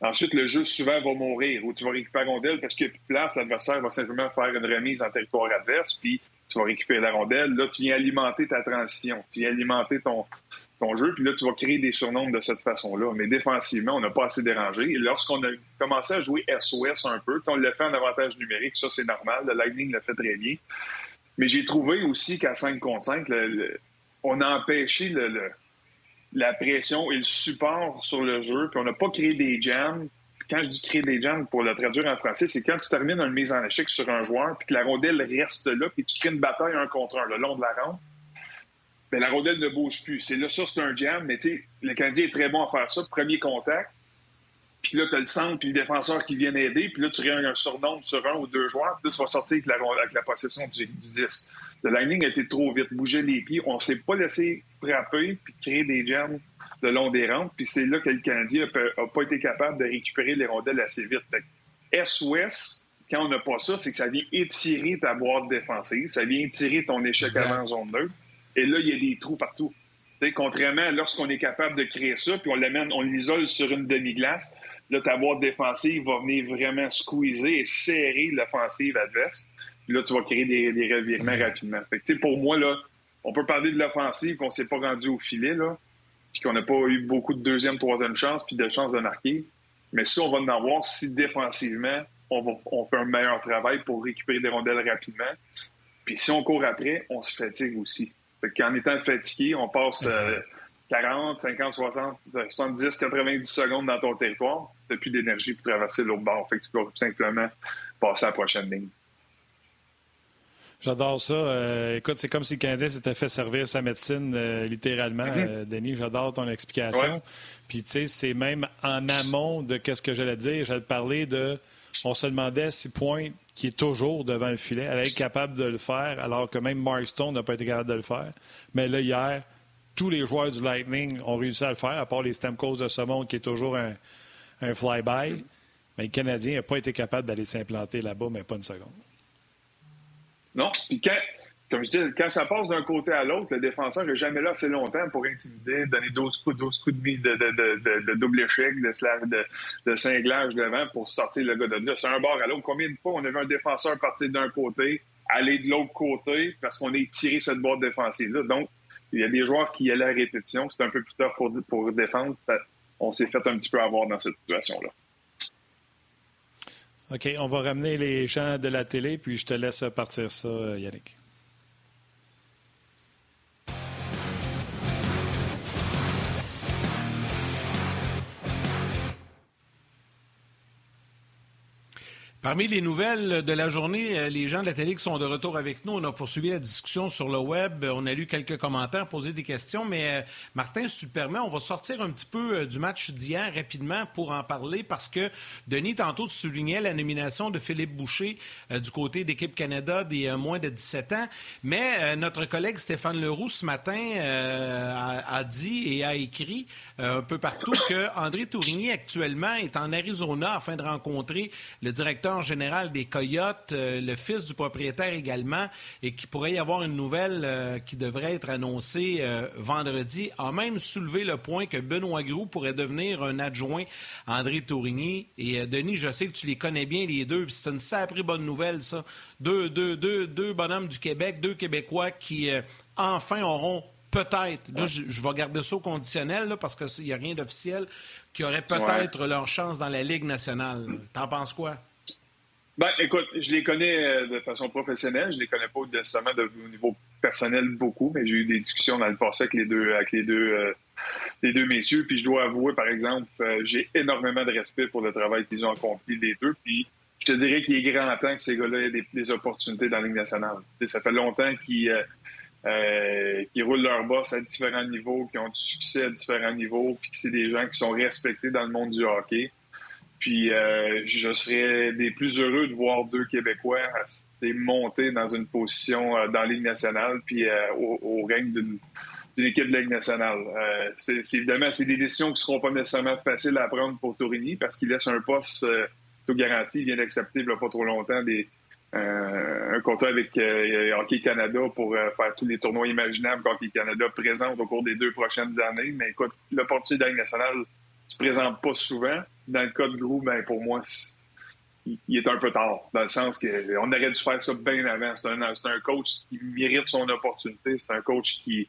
Ensuite, le jeu souvent va mourir ou tu vas récupérer rondelle parce qu'il n'y a plus de place. L'adversaire va simplement faire une remise en territoire adverse, puis tu vas récupérer la rondelle. Là, tu viens alimenter ta transition, tu viens alimenter ton, ton jeu, puis là, tu vas créer des surnoms de cette façon-là. Mais défensivement, on n'a pas assez dérangé. Et lorsqu'on a commencé à jouer SOS un peu, on l'a fait en avantage numérique, ça, c'est normal. Le Lightning l'a fait très bien. Mais j'ai trouvé aussi qu'à 5 contre 5, on a empêché la pression et le support sur le jeu, puis on n'a pas créé des jams. Quand je dis créer des jams, pour le traduire en français, c'est quand tu termines une mise en échec sur un joueur, puis que la rondelle reste là, puis tu crées une bataille un contre un le long de la ronde, bien, la rondelle ne bouge plus. C'est là, ça, c'est un jam, mais tu sais, le Canadien est très bon à faire ça. Premier contact, puis là, tu as le centre puis le défenseur qui viennent aider, puis là, tu réunies un surnom sur un ou deux joueurs, puis là, tu vas sortir avec la, avec la possession du, du 10. Le Lightning a été trop vite, bouger les pieds. On s'est pas laissé frapper puis créer des jams le long des rampes. Puis c'est là que le Canadien n'a pas été capable de récupérer les rondelles assez vite. S-Ouest, quand on n'a pas ça, c'est que ça vient étirer ta boîte défensive, ça vient étirer ton échec avant zone neutre. Et là, il y a des trous partout. contrairement lorsqu'on est capable de créer ça, puis on l'amène, on l'isole sur une demi-glace, là, ta boîte défensive va venir vraiment squeezer et serrer l'offensive adverse. Puis là, tu vas créer des, revirements rapidement. Pour moi, là, on peut parler de l'offensive qu'on s'est pas rendu au filet, là, puis qu'on n'a pas eu beaucoup de deuxième, troisième chance, puis de chance de marquer. Mais si on va en avoir, si défensivement, on, on fait un meilleur travail pour récupérer des rondelles rapidement. Puis si on court après, on se fatigue aussi. Fait qu'en étant fatigué, on passe 40, 50, 60, 70, 90 secondes dans ton territoire. Tu n'as plus d'énergie pour traverser l'autre bord. Fait que tu dois simplement passer à la prochaine ligne. J'adore ça. Euh, écoute, c'est comme si le Canadien s'était fait servir sa médecine euh, littéralement, mm-hmm. euh, Denis. J'adore ton explication. Puis, tu sais, c'est même en amont de qu'est-ce que j'allais dire. J'allais parler de. On se demandait si Pointe, qui est toujours devant le filet, allait être capable de le faire, alors que même Mark Stone n'a pas été capable de le faire. Mais là, hier, tous les joueurs du Lightning ont réussi à le faire, à part les Stamkos de ce monde qui est toujours un, fly-by. Mais le Canadien n'a pas été capable d'aller s'implanter là-bas, mais pas une seconde. Non. Comme je dis, quand ça passe d'un côté à l'autre, le défenseur n'est jamais là assez longtemps pour intimider, donner 12 coups, 12 coups de, de, de, double échec, de, de, cinglage devant pour sortir le gars de là. C'est un bord à l'autre. Combien de fois on a vu un défenseur partir d'un côté, aller de l'autre côté parce qu'on est tiré cette boîte défensive-là? Donc, il y a des joueurs qui allaient à répétition. C'est un peu plus tard pour, pour défendre. On s'est fait un petit peu avoir dans cette situation-là. OK, on va ramener les gens de la télé, puis je te laisse partir ça, Yannick. Parmi les nouvelles de la journée, euh, les gens de la télé qui sont de retour avec nous, on a poursuivi la discussion sur le web. On a lu quelques commentaires, posé des questions. Mais euh, Martin, si tu permets, on va sortir un petit peu euh, du match d'hier rapidement pour en parler parce que Denis, tantôt, tu soulignais la nomination de Philippe Boucher du côté d'équipe Canada des moins de 17 ans. Mais notre collègue Stéphane Leroux, ce matin, a, dit et a écrit un peu partout que André Tourigny, actuellement, est en Arizona afin de rencontrer le directeur général des Coyotes, euh, le fils du propriétaire également, et qu'il pourrait y avoir une nouvelle euh, qui devrait être annoncée euh, vendredi, a même soulevé le point que Benoît Groux pourrait devenir un adjoint à André Tourigny. Et Denis, je sais que tu les connais bien les deux, puis c'est une sacrée bonne nouvelle, ça. Deux, deux, deux, deux bonhommes du Québec, deux Québécois qui enfin auront peut-être, là, je, vais garder ça au conditionnel parce qu'il n'y a rien d'officiel, qui auraient peut-être leur chance dans la Ligue nationale. T'en penses quoi? Ben, écoute, je les connais euh, de façon professionnelle. Je les connais pas nécessairement de, au niveau personnel beaucoup, mais j'ai eu des discussions dans le passé avec les deux, avec les deux, euh, les deux messieurs. Puis je dois avouer, par exemple, euh, j'ai énormément de respect pour le travail qu'ils ont accompli les deux. Puis je te dirais qu'il est grand temps que ces gars-là aient des, opportunités dans la Ligue nationale. ça fait longtemps qu'ils qui roulent leur boss à différents niveaux, qui ont du succès à différents niveaux, puis que c'est des gens qui sont respectés dans le monde du hockey. Puis euh, je serais des plus heureux de voir deux Québécois monter dans une position euh, dans la Ligue nationale, puis euh, au, règne d'une équipe de Ligue nationale. c'est évidemment, c'est des décisions qui ne seront pas nécessairement faciles à prendre pour Tourigny parce qu'il laisse un poste tout garanti. Il vient d'accepter il n'y a pas trop longtemps un contrat avec Hockey Canada pour faire tous les tournois imaginables qu'Hockey Canada présente au cours des deux prochaines années. Mais écoute, l'opportunité de la Ligue nationale ne se présente pas souvent dans le cas de Grou, ben, pour moi, il est un peu tard, dans le sens qu'on aurait dû faire ça bien avant. C'est un, coach qui mérite son opportunité. C'est un coach qui,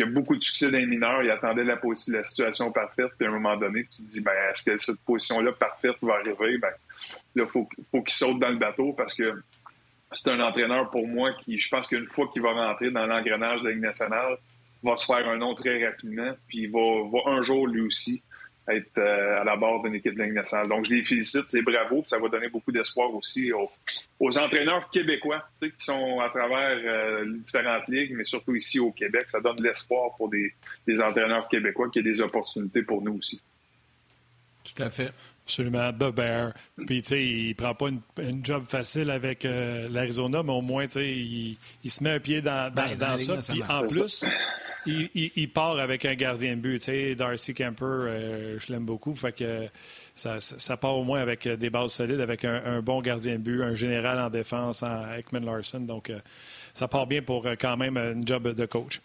a beaucoup de succès dans les mineurs. Il attendait la, situation parfaite. Puis à un moment donné, tu te dis, ben, est-ce que cette position-là parfaite va arriver? Ben, là, il faut, faut qu'il saute dans le bateau parce que c'est un entraîneur pour moi qui, je pense qu'une fois qu'il va rentrer dans l'engrenage de la Ligue nationale, va se faire un nom très rapidement. Puis il va, va un jour, lui aussi, être euh, à la barre d'une équipe de Ligue nationale. Donc, je les félicite, c'est bravo, ça va donner beaucoup d'espoir aussi aux, entraîneurs québécois qui sont à travers euh, les différentes ligues, mais surtout ici au Québec. Ça donne de l'espoir pour des, entraîneurs québécois qui aient des opportunités pour nous aussi. Tout à fait. Absolument. The Bear. Puis, tu sais, il prend pas une, job facile avec euh, l'Arizona, mais au moins, tu sais, il, se met un pied dans, dans, ben, ça. Puis, en plus, il, part avec un gardien de but. Darcy Kemper, euh, je l'aime beaucoup. Fait que ça, ça, part au moins avec des bases solides, avec un, bon gardien de but, un général en défense, en Ekman Larson. Donc, euh, ça part bien pour euh, quand même une job de coach.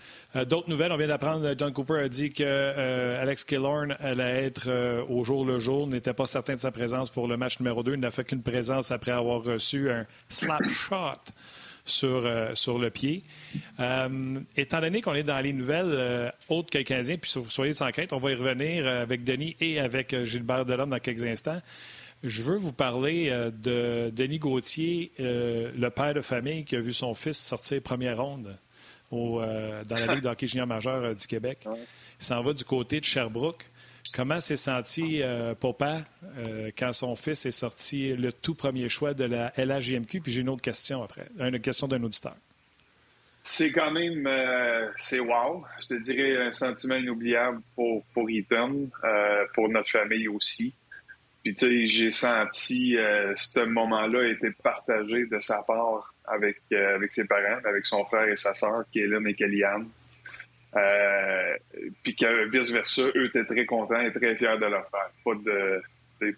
D'autres nouvelles, on vient d'apprendre, John Cooper a dit que Alex Killorn allait être au jour le jour, n'était pas certain de sa présence pour le match numéro 2. Il n'a fait qu'une présence après avoir reçu un slap shot sur, euh, sur le pied. Euh, étant donné qu'on est dans les nouvelles euh, autres que Canadiens, puis soyez sans crainte, on va y revenir avec Denis et avec Gilbert Delhomme dans quelques instants. Je veux vous parler de Denis Gauthier, le père de famille qui a vu son fils sortir première ronde au, dans la Ligue d'hockey junior majeur du Québec. Il s'en va du côté de Sherbrooke. Comment s'est senti euh, Papa euh, quand son fils est sorti le tout premier choix de la LHJMQ? Puis j'ai une autre question après, une question d'un auditeur. C'est quand même, euh, c'est wow. Je te dirais un sentiment inoubliable pour, pour Ethan, pour notre famille aussi. Puis tu sais, j'ai senti ce moment-là était partagé de sa part avec, avec ses parents, avec son frère et sa sœur, là, mais Kellyanne. Euh, puis que vice-versa, eux étaient très contents et très fiers de leur faire. Pas de,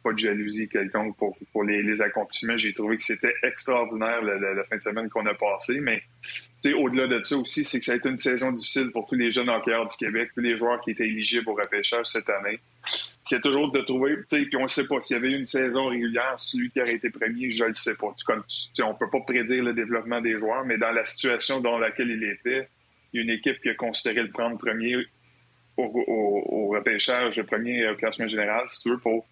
pas de jalousie quelconque pour, pour les, les accomplissements. J'ai trouvé que c'était extraordinaire la, fin de semaine qu'on a passé. Mais au-delà de ça aussi, c'est que ça a été une saison difficile pour tous les jeunes hockeyeurs du Québec, tous les joueurs qui étaient éligibles au repêchage cette année. c'est toujours de trouver, puis on ne sait pas. S'il y avait eu une saison régulière, celui qui aurait été premier, je ne le sais pas. Tu, tu, on peut pas prédire le développement des joueurs, mais dans la situation dans laquelle il était, il y a une équipe qui a considéré le prendre premier au, au, repêchage, le premier euh, classement général, si tu veux, pour,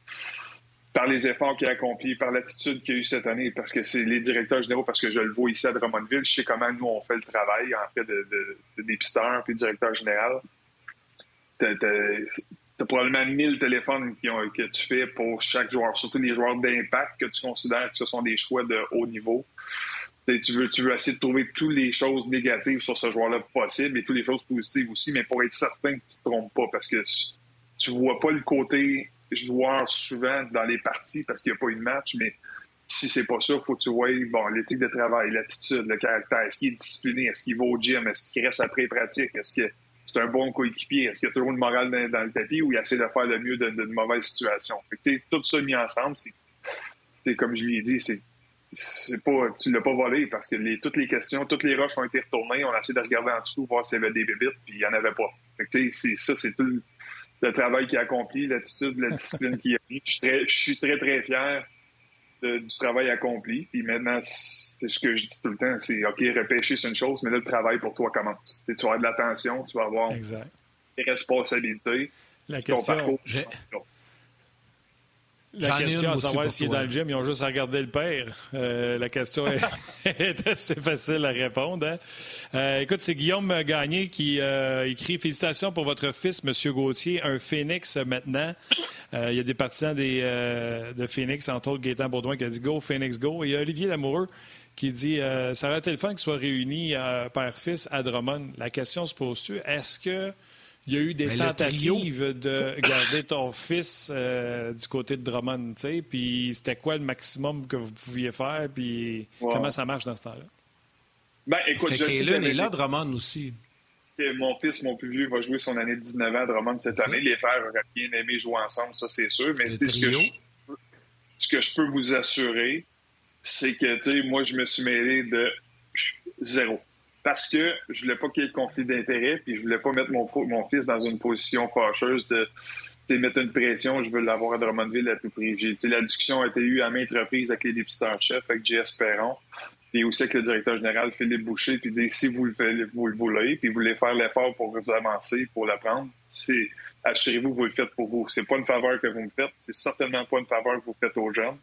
par les efforts qu'il a accomplis, par l'attitude qu'il a eu cette année, parce que c'est les directeurs généraux, parce que je le vois ici à Drummondville, je sais comment nous on fait le travail, en fait, de, de, de dépisteur puis directeur général tu probablement 1000 téléphones que tu fais pour chaque joueur, surtout les joueurs d'impact que tu considères que ce sont des choix de haut niveau. Tu veux, tu veux essayer de trouver toutes les choses négatives sur ce joueur-là possible et toutes les choses positives aussi, mais pour être certain que tu ne te trompes pas parce que tu vois pas le côté joueur souvent dans les parties parce qu'il n'y a pas eu de match, mais si c'est pas ça, faut que tu vois bon, l'éthique de travail, l'attitude, le caractère, est-ce qu'il est discipliné, est-ce qu'il va au gym, est-ce qu'il reste après pratique, est-ce que c'est un bon coéquipier? Est-ce qu'il y a toujours une morale dans, le tapis ou il essaie de faire le mieux d'une mauvaise situation? tout ça mis ensemble, c'est comme je lui ai dit, c'est c'est pas, tu l'as pas volé parce que les, toutes les questions, toutes les roches ont été retournées. On a essayé de regarder en dessous, voir s'il y avait des bébites, puis il n'y en avait pas. c'est, ça, c'est tout le, travail qu'il a accompli, l'attitude, la discipline qu'il a mis. Je suis très, je suis très, très fier du travail accompli. Puis maintenant, c'est ce que je dis tout le temps, c'est OK, repêcher, c'est une chose, mais là, le travail pour toi commence. tu vas avoir de l'attention, tu vas avoir des responsabilités. La question, la question à savoir s'il est dans le gym, ils ont juste à regarder le père. Euh, la question [LAUGHS] est, assez facile à répondre. Hein. Euh, écoute, c'est Guillaume Gagné qui euh, écrit Félicitations pour votre fils, M. Gauthier, un phénix maintenant. il y a des partisans des, de Phoenix, entre autres Gaétan Baudouin, qui a dit Go, Phoenix, go. Et il y a Olivier Lamoureux qui dit Ça aurait été le fun qu'ils soient réunis, père-fils, à Drummond. La question se pose-tu Est-ce que il y a eu des tentatives de garder ton fils euh, du côté de Drummond, tu sais, puis c'était quoi le maximum que vous pouviez faire, puis comment ça marche dans ce temps-là? Ben, écoute, je est là, Drummond aussi. Mon fils, mon plus vieux, va jouer son année de 19 ans à Drummond cette année. Les frères auraient bien aimé jouer ensemble, ça c'est sûr, mais ce que, je, ce que je peux vous assurer, c'est que, tu sais, moi, je me suis mêlé de zéro parce que je voulais pas qu'il y ait de conflit d'intérêt, puis je voulais pas mettre mon, mon fils dans une position fâcheuse de mettre une pression, je veux l'avoir à Drummondville à tout prix. La discussion a été eue à maintes reprises avec les dépisteurs-chefs, avec J.S. Perron, et aussi avec le directeur général Philippe Boucher, puis dire si vous le, vous le voulez, puis vous voulez faire l'effort pour vous avancer, pour l'apprendre, c'est assurez-vous vous le faites pour vous. C'est pas une faveur que vous me faites, c'est certainement pas une faveur que vous faites aux jeunes.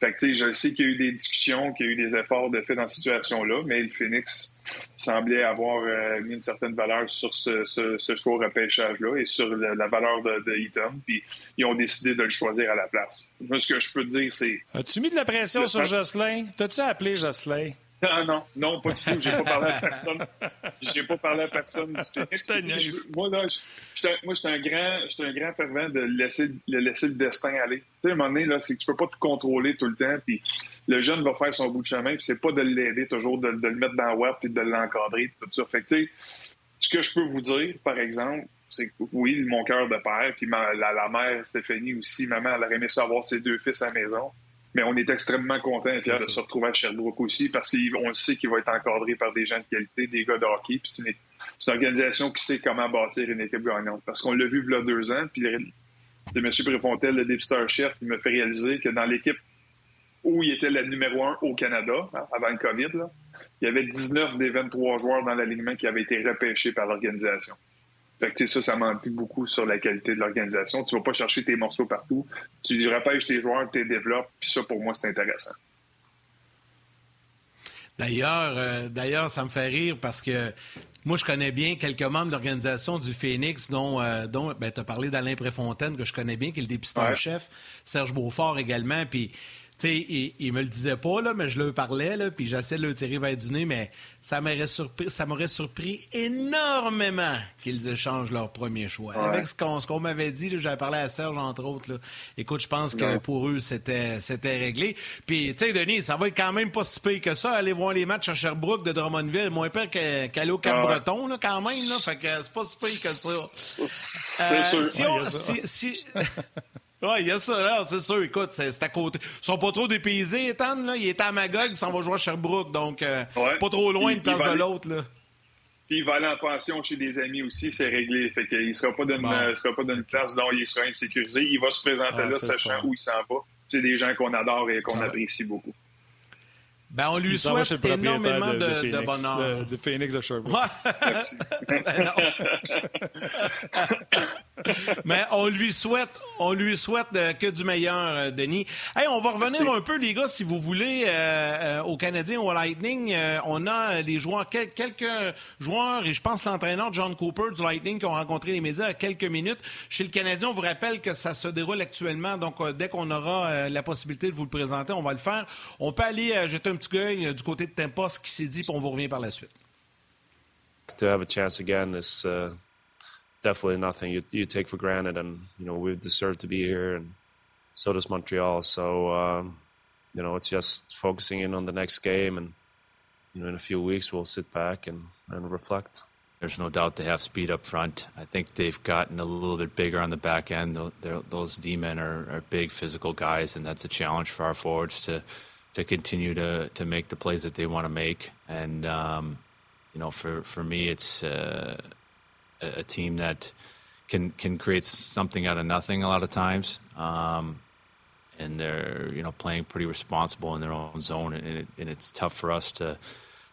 Fait que, je sais qu'il y a eu des discussions, qu'il y a eu des efforts de fait dans cette situation-là, mais le Phoenix semblait avoir euh, mis une certaine valeur sur ce, ce, choix repêchage-là et sur la, valeur de, de, Eaton, puis ils ont décidé de le choisir à la place. Moi, ce que je peux te dire, c'est... As-tu mis de la pression sur Jocelyn? T'as-tu appelé Jocelyn? Non, non, non, pas du tout. J'ai pas parlé à personne. J'ai pas parlé à personne du moi, là, moi, je suis un grand, je un grand fervent de laisser, de laisser le destin aller. Tu sais, à un moment donné, là, c'est que tu peux pas tout contrôler tout le temps, puis le jeune va faire son bout de chemin, puis c'est pas de l'aider toujours, de, le mettre dans la web, puis de l'encadrer, tout ça. Fait que, tu sais, ce que je peux vous dire, par exemple, c'est que oui, mon cœur de père, puis la, la, mère Stéphanie aussi, maman, elle aurait aimé savoir ses deux fils à la maison. Mais on est extrêmement content et fiers de se retrouver à Sherbrooke aussi parce qu'on sait qu'il va être encadré par des gens de qualité, des gars de hockey. Puis c'est une, une, organisation qui sait comment bâtir une équipe gagnante. Parce qu'on l'a vu il y a deux ans, puis de M. Préfontel, le dépisteur chef, il me fait réaliser que dans l'équipe où il était le numéro un au Canada, hein, avant le COVID, il y avait 19 des 23 joueurs dans l'alignement qui avaient été repêchés par l'organisation. Fait que ça, ça m'en dit beaucoup sur la qualité de l'organisation. Tu vas pas chercher tes morceaux partout. Tu repêches tes joueurs, tu les développes, puis ça, pour moi, c'est intéressant. D'ailleurs, euh, d'ailleurs, ça me fait rire parce que moi, je connais bien quelques membres de l'organisation du Phoenix, dont, euh, dont ben, tu as parlé d'Alain Préfontaine, que je connais bien, qui est le dépisteur-chef, Serge Beaufort également. Puis il, il, me le disait pas, là, mais je le parlais, là, puis j'essaie de le tirer vers du nez, mais ça m'aurait surpris, ça m'aurait surpris énormément qu'ils échangent leur premier choix. Avec ce qu'on, m'avait dit, j'avais parlé à Serge, entre autres. Écoute, je pense que pour eux, c'était, c'était réglé. Puis, tu sais, Denis, ça va être quand même pas si pire que ça, aller voir les matchs à Sherbrooke de Drummondville, moins pire qu'aller au Cap-Breton, là, quand même, là. Fait que c'est pas si pire que ça. Euh, si, on, si, si... [LAUGHS] Oui, il y a ça, là, c'est sûr. Écoute, c'est à côté. Ils sont pas trop dépaysés, Ethan, là. Il est à Magog, il s'en va jouer à Sherbrooke, donc euh, pas trop loin une place de l'autre, là. Puis il va aller en pension chez des amis aussi, c'est réglé. Fait qu'il ne sera pas d'une sera pas d'une place dont il sera insécurisé. Il va se présenter ah, là, sachant où il s'en va. C'est des gens qu'on adore et qu'on apprécie beaucoup. Ben, on lui souhaite énormément de, de, de, bonheur. De, Phoenix de Sherbrooke. [LAUGHS] [LAUGHS] Mais on lui souhaite, on lui souhaite euh, que du meilleur, euh, Denis. Hey, on va revenir un peu, les gars, si vous voulez, euh, au Canadien ou au Lightning. on a les joueurs, quelques joueurs, et je pense l'entraîneur John Cooper du Lightning qui ont rencontré les médias à quelques minutes. Chez le Canadien, on vous rappelle que ça se déroule actuellement. Donc, dès qu'on aura la possibilité de vous le présenter, on va le faire. On peut aller jeter un petit œil du côté de Tampa, ce qui s'est dit, puis on vous revient par la suite. To have a chance again is uh, definitely nothing you, you take for granted. And, you know, we've deserved to be here, and so does Montreal. So, um, you know, it's just focusing in on the next game. And, you know, in a few weeks, we'll sit back and, and reflect. There's no doubt they have speed up front. I think they've gotten a little bit bigger on the back end. those D men are, are big physical guys, and that's a challenge for our forwards to to continue to to make the plays that they want to make. And um, you know, for for me, it's uh, a team that can can create something out of nothing a lot of times. Um, and they're you know playing pretty responsible in their own zone, and, it, and, it's tough for us to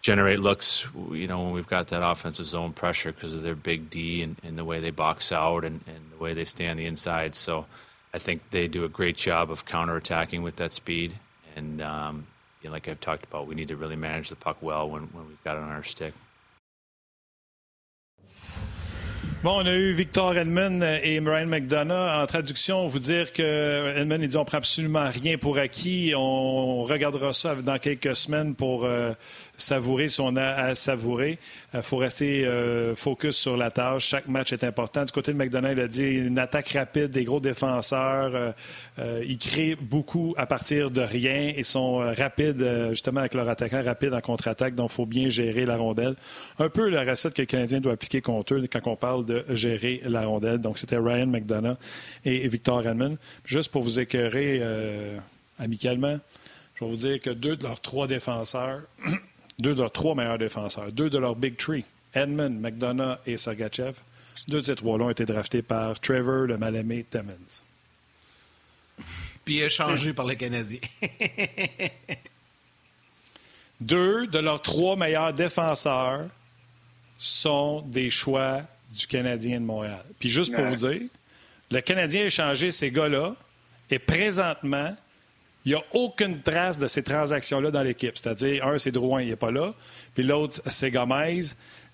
generate looks. You know when we've got that offensive zone pressure because of their big D and, and, the way they box out and, and, the way they stay on the inside. So I think they do a great job of counterattacking with that speed. And um, you know, like I've talked about, we need to really manage the puck well when, when we've got it on our stick. Bon, on a eu Victor Edmond et Brian McDonough. En traduction, vous dire que Edmond, il dit on prend absolument rien pour acquis. On regardera ça dans quelques semaines pour euh, savourer si on a à savourer. Il euh, faut rester euh, focus sur la tâche. Chaque match est important. Du côté de McDonald, il a dit une attaque rapide, des gros défenseurs. Euh, ils créent beaucoup à partir de rien. Ils sont rapides, justement, avec leur attaquant rapide en contre-attaque. Donc, il faut bien gérer la rondelle. Un peu la recette que le Canadien doit appliquer contre eux quand on parle de gérer la rondelle. Donc, c'était Ryan McDonough et Victor Redmond. Juste pour vous écœurer amicalement, je vais vous dire que deux de leurs trois défenseurs [CLEARS THROAT] deux de leurs trois meilleurs défenseurs, deux de leurs Big Three, Edmund, McDonough et Sergachev. Deux de ces trois-là ont été draftés par Trevor, le mal-aimé Timmons. Puis échangés par les Canadiens. [LAUGHS] deux de leurs trois meilleurs défenseurs sont des choix du Canadien de Montréal. Puis juste pour vous dire, le Canadien a échangé ces gars-là et présentement, il n'y a aucune trace de ces transactions-là dans l'équipe. C'est-à-dire, un, c'est Drouin, il n'est pas là. Puis l'autre, c'est Gomez.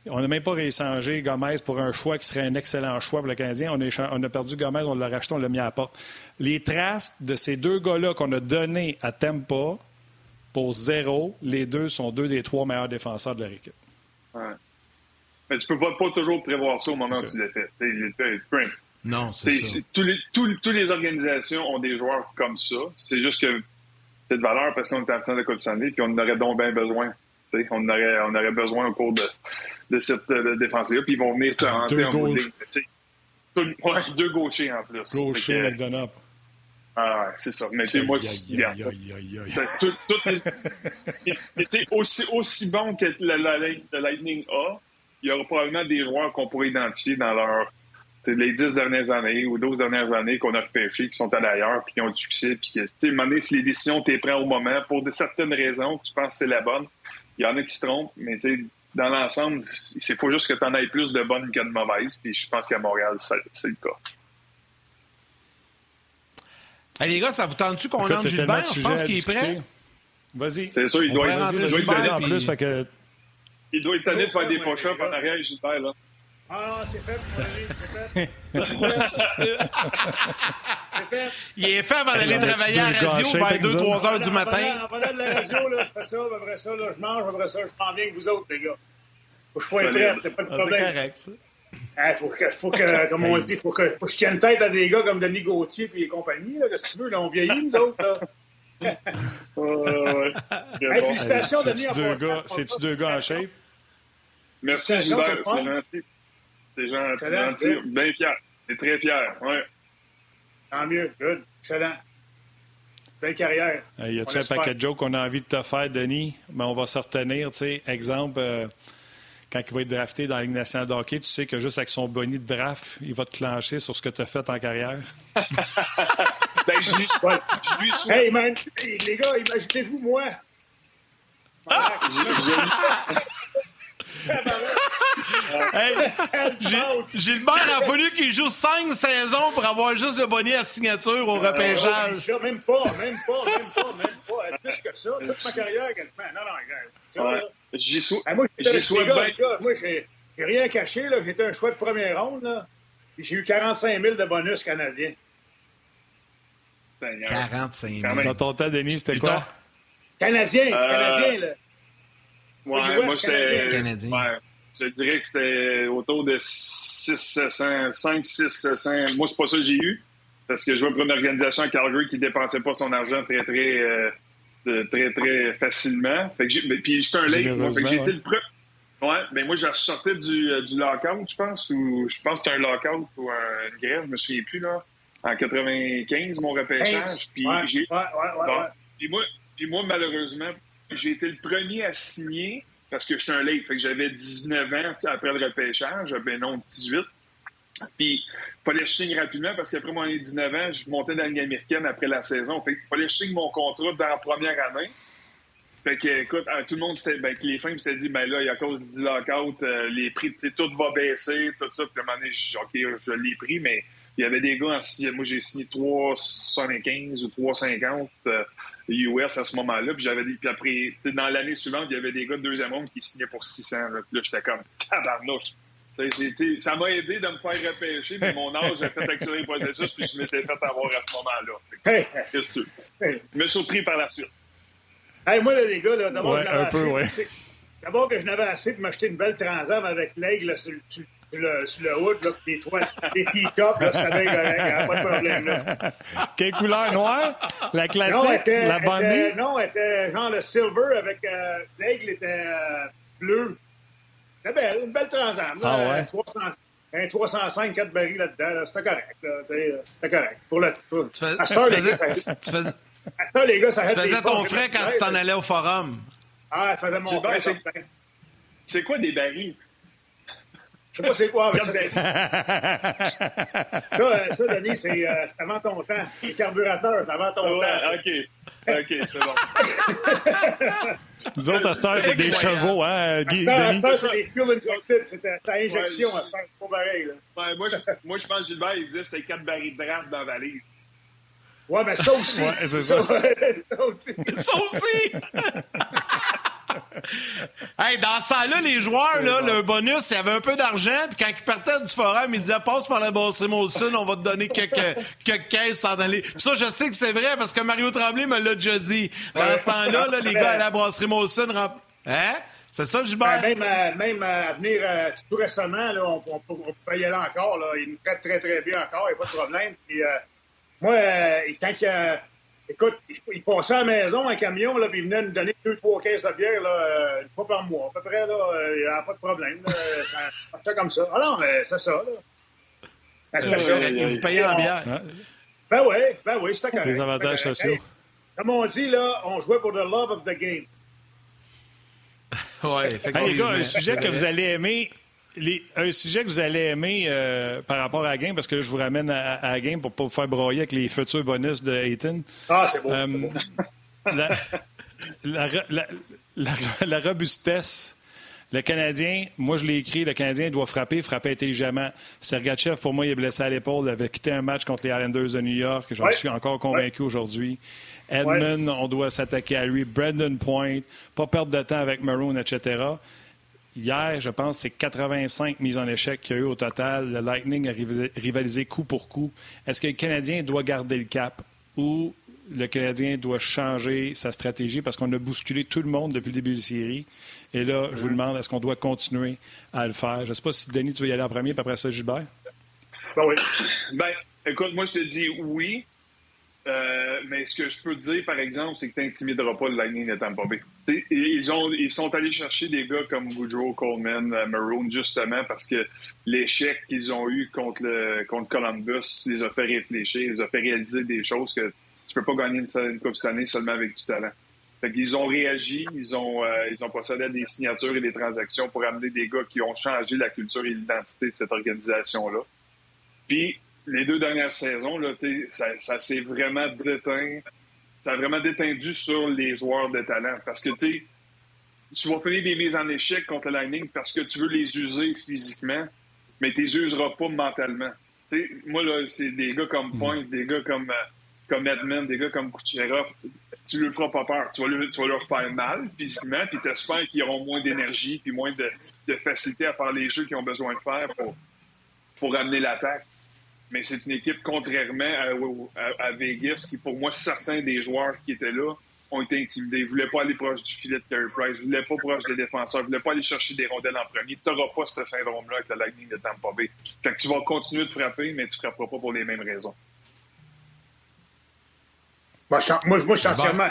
On n'a même pas rééchangé Gomez pour un choix qui serait un excellent choix pour le Canadien. On a, on a perdu Gomez, on l'a racheté, on l'a mis à la porte. Les traces de ces deux gars-là qu'on a donnés à Tempa pour zéro, les deux sont deux des trois meilleurs défenseurs de leur équipe. Ouais. Mais tu ne peux pas, toujours prévoir ça au moment où tu l'as fait. Non, c'est ça. Tous les, toutes les organisations ont des joueurs comme ça. C'est juste que c'est de valeur parce qu'on est en train de Coupe puis on en aurait donc bien besoin. on aurait, on aurait besoin au cours de, de cette défense-là. Puis ils vont venir te rentrer en gauche. Ouais, deux gauchers en plus. Gaucher, McDonough. Ah, ouais, c'est ça. Mais tu moi, aussi, aussi bon que la, la, la Lightning A, il y aura probablement des joueurs qu'on pourrait identifier dans leur c'est les dix dernières années ou douze dernières années qu'on a repêché, qui sont à l'ailleurs, puis qui ont du succès, puis tu sais, si les décisions t'es prends au moment, pour de certaines raisons, tu penses que c'est la bonne, il y en a qui se trompent, mais tu sais, dans l'ensemble, il faut juste que tu en aies plus de bonnes que de mauvaises, puis je pense qu'à Montréal, c'est le cas. Hey, les gars, ça vous tente-tu qu'on entre Gilbert? Je pense qu'il est prêt. Vas-y. C'est ça, il doit, être, il doit en plus. que... Il doit être tanné de faire des push-ups en arrière, Gilbert. Là. Ah, c'est fait, [LAUGHS] c'est fait. Il est fait avant d'aller travailler à la radio vers 2-3 heures du matin? En venant de la radio, là, je fais ça, après ça, là, je mange, après ça, je prends bien que vous autres, les gars. Faut que je sois prêt, c'est pas de problème. C'est correct, ça. Il faut que, faut que, comme on dit, faut que, faut que je tienne tête à des gars comme Denis Gauthier et compagnie. Là, qu'est-ce que tu veux? Là, on vieillit, nous autres. Là. [LAUGHS] ouais, hey, félicitations, Denis. C'est-tu deux, deux gars en shape? Merci, Gilbert. C'est gentil. C'est gentil, bien fier. C'est très fier, ouais. Tant mieux, good, excellent. Belle carrière. y a-tu un paquet de jokes qu'on a envie de te faire, Denis? Mais on va se retenir, tu sais. Exemple, euh, quand il va être drafté dans la Ligue nationale de hockey, tu sais que juste avec son bonus de draft, il va te clencher sur ce que tu as fait en carrière? [LAUGHS] ben, je lui, je lui souhaite. Hey, man, les gars, imaginez-vous, moi. [LAUGHS] Ah! [LAUGHS] [LAUGHS] hey, Gilbert a voulu qu'il joue cinq saisons pour avoir juste le bonnet à signature au euh, repêchage. même pas, même pas, même pas, même pas. Plus que ça, toute ma carrière, quasiment. Non, non, regarde. J'y suis. moi, j'ai rien caché. J'étais un choix de première ronde. Là. J'ai eu 45 000 de bonus canadiens. 45 000. Dans ton temps, Denis, c'était quoi? Canadien, euh... Canadien, là. Ouais, moi, c'était. Ouais, je dirais que c'était autour de 6 700, 5, 6 700. Moi, c'est pas ça que j'ai eu. Parce que je vois pour une organisation à Calgary qui dépensait pas son argent très, très, euh, très, très facilement. Fait que puis j'étais un late, moi. Fait que j'étais le premier. Ouais, mais moi, je ressortais du, euh, du lockout, je pense, ou je pense que c'était un lockout ou un, une grève, je me souviens plus, là. En 95, mon repêchage. Puis j'ai. Ouais, ouais, ouais, Puis moi, puis moi, malheureusement, j'ai été le premier à signer parce que j'étais un late. Fait que j'avais 19 ans après le repêchage, ben non, 18. Puis, il fallait que je signe rapidement parce qu'après mon 19 ans, je montais dans la après la saison. Fait fallait que je signe mon contrat dans la première année. Fait que, écoute, euh, tout le monde, ben, les femmes s'étaient dit, ben là, il y a cause du lockout, euh, les prix, tout va baisser, tout ça. Puis à un moment donné, OK, je l'ai pris, mais il y avait des gars en moi, j'ai signé 3,75 ou 3,50. US à ce moment-là. Puis j'avais puis après, dans l'année suivante, il y avait des gars de deuxième monde qui signaient pour 600. Là, puis là j'étais comme tabarnouche. Ça m'a aidé de me faire repêcher, mais mon âge a fait accélérer le processus, puis je m'étais fait avoir à ce moment-là. Qu'est-ce que Je me suis surpris par la suite. Hey, moi, là, les gars, d'abord, ouais, un peu, ouais. d'abord que je n'avais assez pour m'acheter une belle transam avec l'aigle sur, sur, sur le, sur le hood, là, les trois, les teacups, là, ça va être pas de problème, là. Quelle couleur? Noire? La classique? Non, était, la bonne était, Non, elle était genre le silver avec, euh, l'aigle était euh, bleu. C'était belle, une belle transam, là. Ah ouais? 300, un 305, 4 barils là-dedans, là, c'était correct, là, c'était correct. Pour le, pour, tu, fais, tu, faisais, tu, faisais, ça, les gars, ça tu faisais ton frais quand tu t'en allais au forum. Ah, ça faisait mon frais. C'est quoi des barils? Sais pas c'est quoi. [LAUGHS] ça, ça, Denis, c'est euh, avant ton temps. Les carburateurs, c'est avant ton ouais, temps. OK. OK, c'est bon. Nous autres, à cette heure, c'est des chevaux, hein, Guy, À cette heure, c'est des fuel injected. C'est ta injection à faire. C'est pas pareil, là. Ouais, moi, je, moi, je pense que Gilbert, il disait que c'était quatre barils de draft dans la valise. Ouais, mais ça aussi. Ouais, c'est ça. [LAUGHS] ça aussi. ça aussi. [LAUGHS] [LAUGHS] hey, dans ce temps-là, les joueurs, là, le bonus, il y avait un peu d'argent, puis quand ils partaient du forum, ils disaient passe par la brasserie Molson, on va te donner quelques, [LAUGHS] quelques caisses t'en aller. Puis ça, je sais que c'est vrai parce que Mario Tremblay me l'a déjà dit. Dans ce temps-là, là, les gars à la [LAUGHS] brasserie Molson, hein? C'est ça, Gilbert? Ben, même, à, même à venir euh, tout récemment, là, on, on, on, peut y aller encore. Là. Il nous traite très, très bien encore, il n'y a pas de problème. Puis, euh, moi, euh, quand il y a Écoute, il passait à la maison, un camion, là, puis il venait nous donner deux, trois caisses de bière, là, euh, une fois par mois, à peu près, là. Euh, il n'y a pas de problème. Là, ça fait comme ça. Ah non, mais c'est ça, là. Ben, ça. Vous payez en bière. Ben oui, ben oui, c'était correct. Les avantages sociaux. comme on dit, là, on jouait pour the love of the game. oui, effectivement. Hey, les gars, un sujet que vous allez aimer, un sujet que vous allez aimer euh, par rapport à game, parce que je vous ramène à, la game pour ne pas vous faire broyer avec les futurs bonus de Hayton. Ah, c'est bon. Euh, la, robustesse. Le Canadien, moi je l'ai écrit, le Canadien doit frapper, frapper intelligemment. Sergachev, pour moi, il est blessé à l'épaule, il avait quitté un match contre les Islanders de New York, j'en suis encore convaincu aujourd'hui. Edmund, on doit s'attaquer à lui. Brandon Point, pas perdre de temps avec Maroon, etc. Hier, je pense c'est 85 mises en échec qu'il y a eu au total. Le Lightning a rivalisé coup pour coup. Est-ce que le Canadien doit garder le cap ou le Canadien doit changer sa stratégie? Parce qu'on a bousculé tout le monde depuis le début de la série. Et là, je vous demande, est-ce qu'on doit continuer à le faire? Je ne sais pas si Denis, tu veux y aller en premier, puis après ça, Gilbert? Ben oui. Ben, écoute, moi, je te dis oui. Euh, mais ce que je peux te dire, par exemple, c'est que tu n'intimideras pas le Lightning de Tampa. Ils, ont, ils sont allés chercher des gars comme Woodrow, Coleman, euh, Maroon, justement parce que l'échec qu'ils ont eu contre, le, contre Columbus les a fait réfléchir, les a fait réaliser des choses que tu peux pas gagner une, une Coupe cette année seulement avec du talent. Fait qu'ils ont réagi, ils ont, euh, ils ont procédé à des signatures et des transactions pour amener des gars qui ont changé la culture et l'identité de cette organisation-là. Puis, les deux dernières saisons, là, ça, ça s'est vraiment déteint. Ça a vraiment détendu sur les joueurs de talent. Parce que, tu sais, tu vas finir des mises en échec contre le Lightning parce que tu veux les user physiquement, mais tu les useras pas mentalement. moi, là, c'est des gars comme mm. Point, des gars comme, euh, comme Edmund, des gars comme Kucherov. Tu ne leur feras pas peur. Tu vas, leur, tu vas leur faire mal physiquement, puis tu espères qu'ils auront moins d'énergie puis moins de, de, facilité à faire les jeux qu'ils ont besoin de faire pour, pour amener l'attaque. Mais c'est une équipe, contrairement à, à, Vegas, qui, pour moi, certains des joueurs qui étaient là ont été intimidés. Ils ne voulaient pas aller proche du filet de Carey Price. Ils ne voulaient pas proche des défenseurs. Ils ne voulaient pas aller chercher des rondelles en premier. Tu n'auras pas ce syndrome-là avec la Lightning de Tampa Bay. Fait que tu vas continuer de frapper, mais tu ne frapperas pas pour les mêmes raisons. moi, moi, je suis entièrement,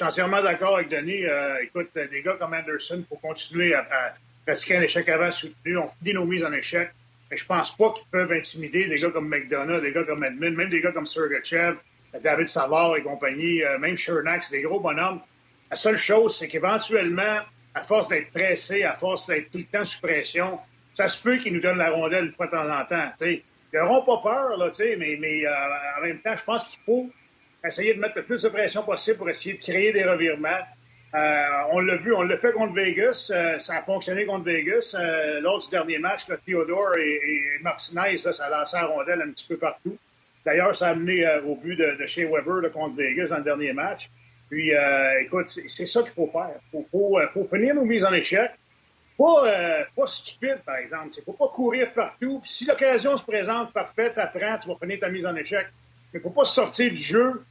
entièrement, d'accord avec Denis. Euh, écoute, des gars comme Anderson, faut continuer à, pratiquer un échec avant soutenu. On finit nos mises en échec. Mais je pense pas qu'ils peuvent intimider des gars comme McDonough, des gars comme Edmund, même des gars comme Sergachev. David Savard et compagnie, euh, même Shernack, c'est des gros bonhommes. La seule chose, c'est qu'éventuellement, à force d'être pressé, à force d'être tout le temps sous pression, ça se peut qu'ils nous donnent la rondelle une fois de temps en temps. T'sais. Ils n'auront pas peur, là, mais, mais euh, en même temps, je pense qu'il faut essayer de mettre le plus de pression possible pour essayer de créer des revirements. Euh, on l'a vu, on l'a fait contre Vegas. ça a fonctionné contre Vegas. Lors du dernier match, là, Theodore et, Martinez, ça a lancé la rondelle un petit peu partout. D'ailleurs, ça a amené euh, au but de, de Shea Weber contre Vegas dans le dernier match. Puis, euh, écoute, c'est ça qu'il faut faire. Il faut, euh, faut, finir nos mises en échec. Pas, pas stupide, par exemple. Il ne faut pas courir partout. Puis si l'occasion se présente, parfait, t'apprends, tu vas finir ta mise en échec. Mais il ne faut pas sortir du jeu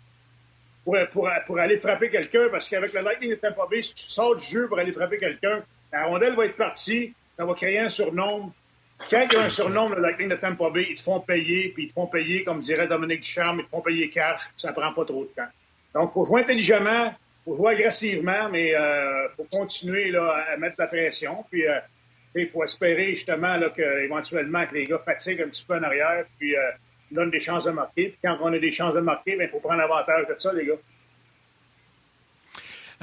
pour, pour, pour aller frapper quelqu'un, parce qu'avec le Lightning de Tampa Bay, si tu sors du jeu pour aller frapper quelqu'un, la rondelle va être partie, ça va créer un surnombre, quand il y a un surnom, le Lightning de Tampa Bay, ils te font payer, puis ils te font payer, comme dirait Dominique Ducharme, ils te font payer cash, ça prend pas trop de temps. Donc, il faut jouer intelligemment, il faut jouer agressivement, mais il euh, faut continuer là, à mettre la pression. Puis, euh, il faut espérer justement là, que, éventuellement que les gars fatiguent un petit peu en arrière, puis euh, donnent des chances de marquer. Puis quand on a des chances de marquer, il ben, faut prendre avantage de ça, les gars.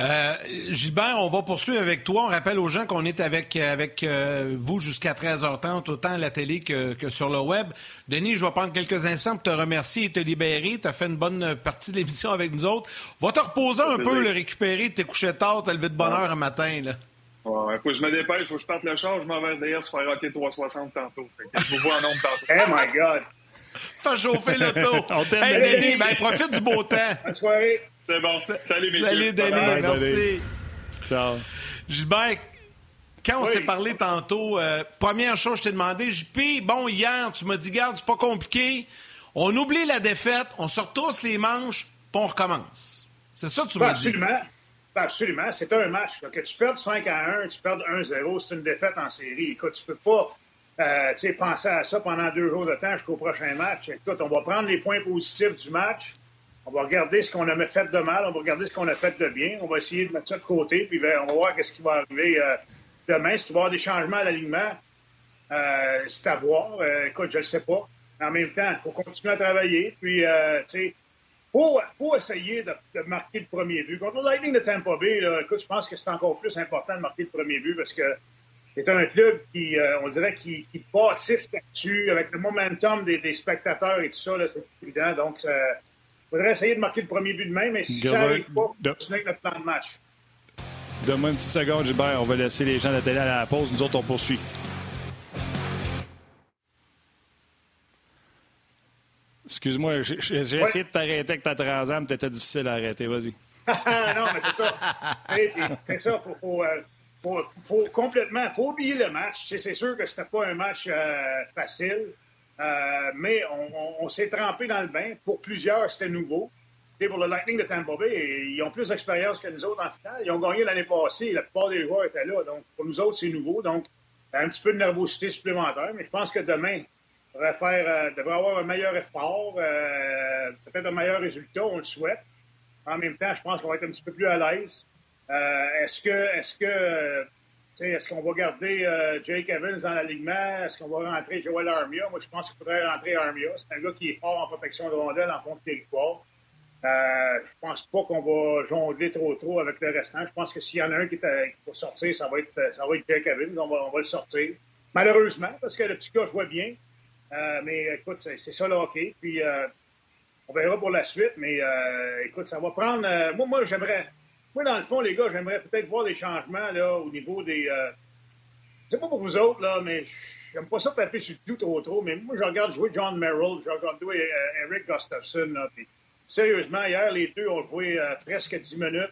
Euh, Gilbert, on va poursuivre avec toi. On rappelle aux gens qu'on est avec, avec euh, vous jusqu'à 13h30, autant à la télé que, que, sur le web. Denis, je vais prendre quelques instants pour te remercier et te libérer. Tu as fait une bonne partie de l'émission avec nous autres. Va te reposer un peu, le récupérer, t'es couché tard, t'as levé de bonne heure un matin. Là. Ouais, faut que je me dépêche, faut que je parte le char, je m'en vais d'ailleurs se faire rocker 360 tantôt. je vous vois en nombre tantôt. Oh my God! Fais chauffer l'auto. [LAUGHS] hey, Denis, ben, profite du beau temps. Bonne soirée. C'est bon. Salut, messieurs. Salut, Denis. Merci. Ciao. Gilbert, quand on s'est parlé tantôt, euh, première chose, je t'ai demandé, JP, bon, hier, tu m'as dit, garde, c'est pas compliqué. On oublie la défaite, on se retrousse les manches, puis on recommence. C'est ça que tu m'as dit. Absolument. Absolument. C'est un match. Que tu perds 5 à 1, tu perds 1-0, c'est une défaite en série. Écoute, tu peux pas euh, penser à ça pendant deux jours de temps jusqu'au prochain match. Écoute, on va prendre les points positifs du match. On va regarder ce qu'on a fait de mal, on va regarder ce qu'on a fait de bien, on va essayer de mettre ça de côté, puis ben, on va voir ce qui va arriver euh, demain. Va y avoir des changements à l'alignement, euh, c'est à voir. Euh, écoute, je ne le sais pas. En même temps, il faut continuer à travailler. Puis, tu sais, faut, faut essayer de, marquer le premier but. Contre le Lightning de Tampa Bay, écoute, je pense que c'est encore plus important de marquer le premier but parce que c'est un club qui, on dirait, qui, qui bâtisse là-dessus avec le momentum des, spectateurs et tout ça. C'est évident. Donc, il faudrait essayer de marquer le premier but demain, mais si ça n'arrive pas, continuer avec notre plan de match. Donne-moi une petite seconde, Gilbert. On va laisser les gens de la télé à la pause. Nous autres, on poursuit. Excuse-moi, j'ai essayé de t'arrêter avec ta transam, mais t'étais difficile à arrêter. Vas-y. [LAUGHS] non, mais c'est ça. [LAUGHS] c'est ça. Faut, faut, euh, faut, faut, complètement. oublier le match. C'est sûr que c'était pas un match euh, facile. Euh, mais on, s'est trempé dans le bain. Pour plusieurs, c'était nouveau. pour le Lightning de Tampa Bay, ils ont plus d'expérience que nous autres en finale. Ils ont gagné l'année passée. La plupart des joueurs étaient là. Donc, pour nous autres, c'est nouveau. Donc, un petit peu de nervosité supplémentaire. Mais je pense que demain, on devrait, faire, euh, devrait avoir un meilleur effort, peut-être un meilleur résultat. On le souhaite. En même temps, je pense qu'on va être un petit peu plus à l'aise. Est-ce que, est-ce que est-ce qu'on va garder euh, Jake Evans dans l'alignement? Est-ce qu'on va rentrer Joel Armia? Moi, je pense qu'il faudrait rentrer Armia. C'est un gars qui est fort en protection de rondelle en fond de territoire. Euh, je pense pas qu'on va jongler trop trop avec le restant. Je pense que s'il y en a un qui, qui sortir, ça va être, ça va être Jake Evans. On va, on va, le sortir. Malheureusement, parce que le petit gars joue bien. Euh, mais écoute, c'est ça le hockey. Puis euh, on verra pour la suite. Mais euh, écoute, ça va prendre. Euh, moi, moi j'aimerais. Moi, dans le fond, les gars, j'aimerais peut-être voir des changements là, au niveau des. je sais pas pour vous autres, là, mais j'aime pas ça taper sur tout trop trop. Mais moi, je regarde jouer John Merrill, je regarde jouer Eric Gustafsson. Là, puis, Sérieusement, hier, les deux ont joué euh, presque 10 minutes.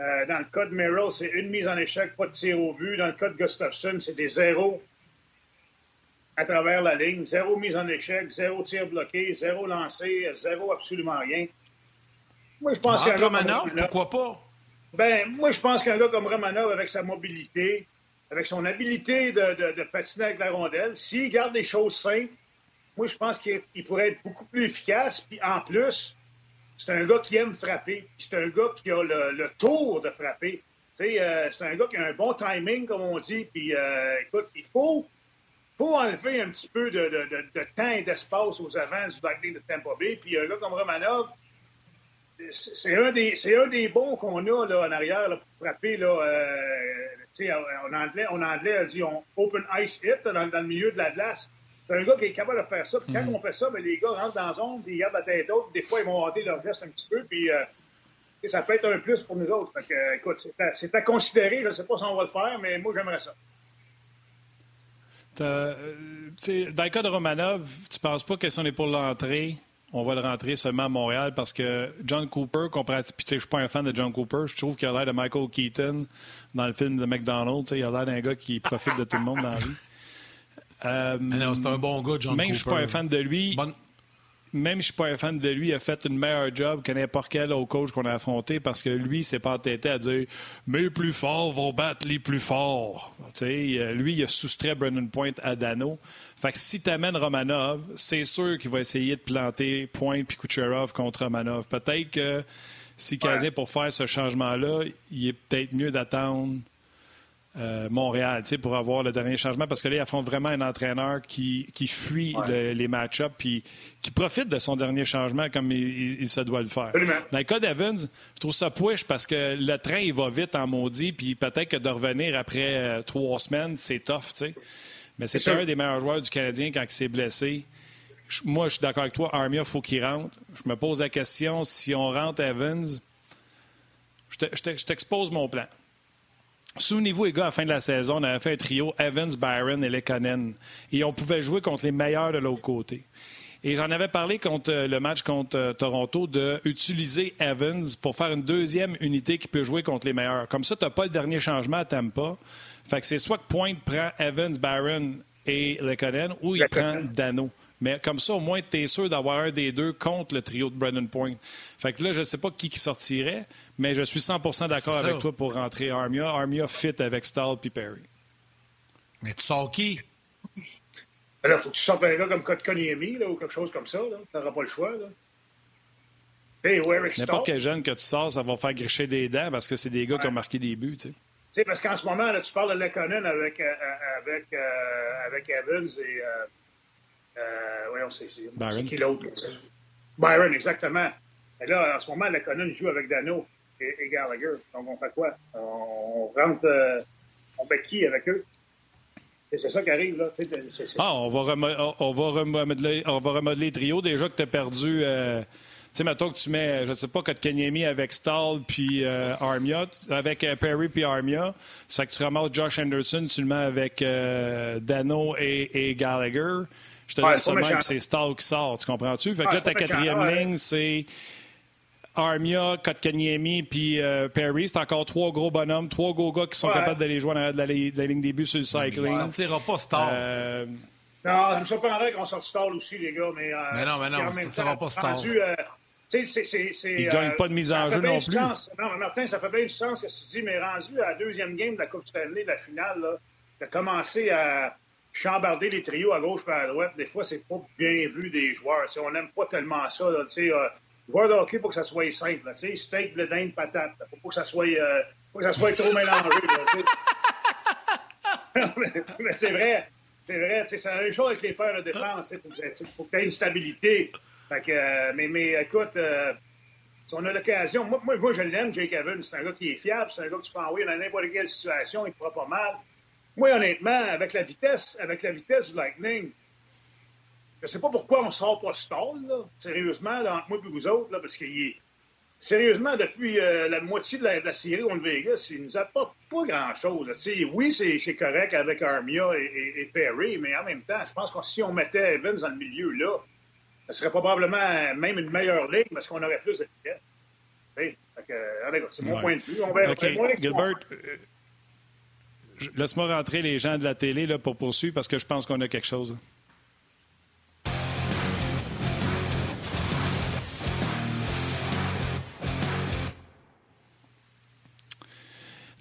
Euh, dans le cas de Merrill, c'est une mise en échec, pas de tir au but. Dans le cas de Gustafsson, c'est des zéros à travers la ligne. Zéro mise en échec, zéro tir bloqué, zéro lancé, zéro absolument rien. Moi, je pense qu'un Romanov, pourquoi pas? Ben, moi, je pense qu'un gars comme Romanov, avec sa mobilité, avec son habilité de, de patiner avec la rondelle, s'il garde les choses simples, moi, je pense qu'il pourrait être beaucoup plus efficace. Puis en plus, c'est un gars qui aime frapper. C'est un gars qui a le, tour de frapper. Euh, c'est un gars qui a un bon timing, comme on dit. Puis, euh, écoute, il faut, faut enlever un petit peu de, temps et d'espace aux avants du Lightning de Tampa Bay. Puis, un gars comme Romanov, c'est un, des, un des bons qu'on a là, en arrière pour frapper. Là, euh, en, anglais, en anglais, on dit on open ice hit dans, dans, le milieu de la glace. C'est un gars qui est capable de faire ça. Puis quand mm. on fait ça, bien, les gars rentrent dans la zone, puis ils gardent la tête haute. Des fois, ils vont hâter leur geste un petit peu, puis euh, ça peut être un plus pour nous autres. Fait que, écoute, c'est à, considérer. Je ne sais pas si on va le faire, mais moi, j'aimerais ça. Euh, dans le cas de Romanov, tu ne penses pas que si on est pour l'entrée, on va le rentrer seulement à Montréal parce que John Cooper, je suis pas un fan de John Cooper, je trouve qu'il a l'air de Michael Keaton dans le film de McDonald's. Il a l'air d'un gars qui profite de tout le monde dans la vie. Euh, [LAUGHS] ah c'est un bon gars, John Même je suis pas un fan de lui. Même je suis pas un fan de lui, il a fait une meilleure job que n'importe quel autre coach qu'on a affronté parce que lui, c'est pas entêté à dire les plus forts vont battre les plus forts. Lui, il a soustrait Brendan Point à Dano. Fait que si tu amènes Romanov, c'est sûr qu'il va essayer de planter Point puis Kucherov contre Romanov. Peut-être que si Canadien, pour faire ce changement-là, il est peut-être mieux d'attendre euh, Montréal pour avoir le dernier changement parce que là, il affronte vraiment un entraîneur qui, qui fuit les match-ups puis qui profite de son dernier changement comme il, se doit le faire. Dans le cas d'Evans, je trouve ça push parce que le train, il va vite en maudit puis peut-être que de revenir après euh, trois semaines, c'est tough. sais. Mais c'est un des meilleurs joueurs du Canadien quand il s'est blessé. moi, je suis d'accord avec toi. Armia, il faut qu'il rentre. Je me pose la question si on rentre Evans, je t'expose mon plan. Souvenez-vous, les gars, à la fin de la saison, on avait fait un trio Evans, Byron et Lekonen. Et on pouvait jouer contre les meilleurs de l'autre côté. Et j'en avais parlé contre euh, le match contre euh, Toronto d'utiliser Evans pour faire une deuxième unité qui peut jouer contre les meilleurs. Comme ça, tu n'as pas le dernier changement à Tampa. Fait que c'est soit que Point prend Evans, Byron et Lekonen ou il prend Dano. Mais comme ça, au moins, tu es sûr d'avoir un des deux contre le trio de Brendan Point. Fait que là, je ne sais pas qui, qui sortirait, mais je suis 100% d'accord avec toi pour rentrer Armia. Armia fit avec Stahl et Perry. Mais tu sors qui? Alors, faut que tu sortes un gars comme Kotkaniemi ou quelque chose comme ça. Tu n'auras pas le choix. Là. Hey, N'importe quel jeune que tu sors, ça va faire gricher des dents parce que c'est des gars qui ont marqué des buts. Tu sais. parce qu'en ce moment, là, tu parles de Lekonen avec, euh, euh, avec, euh, avec Evans et. Euh, voyons, c'est qui l'autre? Byron, exactement. Et là, en ce moment, Lekonen joue avec Dano et, Gallagher. Donc, on fait quoi? On rentre, euh, on qui avec eux? C'est ça qui arrive, là. Ah, on va, on, va remodeler, on va remodeler le trio. Déjà que tu as perdu. Euh, tu sais, mettons que tu mets, je ne sais pas, Kotkaniemi avec Stahl puis euh, Armia, avec Perry puis Armia. C'est que tu ramasses Josh Anderson, tu le mets avec Dano et, Gallagher. Je te dis seulement que c'est Stahl qui sort, tu comprends-tu? Fait que là, ta quatrième ligne, c'est Armia, Kotkaniemi puis euh, Perry. C'est encore trois gros bonhommes, trois gros gars qui sont capables d'aller jouer dans la, ligne début sur le cycling. Ça ne tirera pas Star. Euh... Non, je me surprendrais qu'on sorte Star aussi, les gars. Mais, euh, mais non, mais non, ça ne tirera pas Star. Rendu, euh, il ne gagne pas de mise en jeu non plus. Non, mais Martin, ça fait bien du sens que tu dis, mais rendu à la deuxième game de la Coupe Stanley, de la finale, là, tu as commencé à chambarder les trios à gauche et à droite. Des fois, c'est pas bien vu des joueurs. on n'aime pas tellement ça. Là, Voir de hockey, il faut que ça soit simple. Sais, steak, blé d'Inde, patate. Il faut pas que ça soit, euh, faut que ça soit trop mélangé. [LAUGHS] mais, c'est vrai. C'est vrai. C'est la même chose avec les paires de défense. Il faut, que tu aies une stabilité. Euh, mais, mais écoute, euh, Si on a l'occasion, moi, moi, moi, je l'aime, Jake Evans. C'est un gars qui est fiable, c'est un gars que tu peux envoyer dans n'importe quelle situation, il ne fera pas mal. Moi, honnêtement, avec la vitesse, avec la vitesse du Lightning, je ne sais pas pourquoi on ne sort pas stall, là, sérieusement, là, entre moi et vous autres, là, parce qu'il est. Sérieusement, depuis euh, la moitié de la, série contre Vegas, il nous apporte pas grand-chose. Oui, c'est correct avec Armia et, Perry, mais en même temps, je pense que si on mettait Evans dans le milieu, là, ce serait probablement même une meilleure ligne parce qu'on aurait plus de vitesse. C'est mon point de vue. On va, Gilbert, laisse-moi rentrer les gens de la télé là, pour poursuivre parce que je pense qu'on a quelque chose.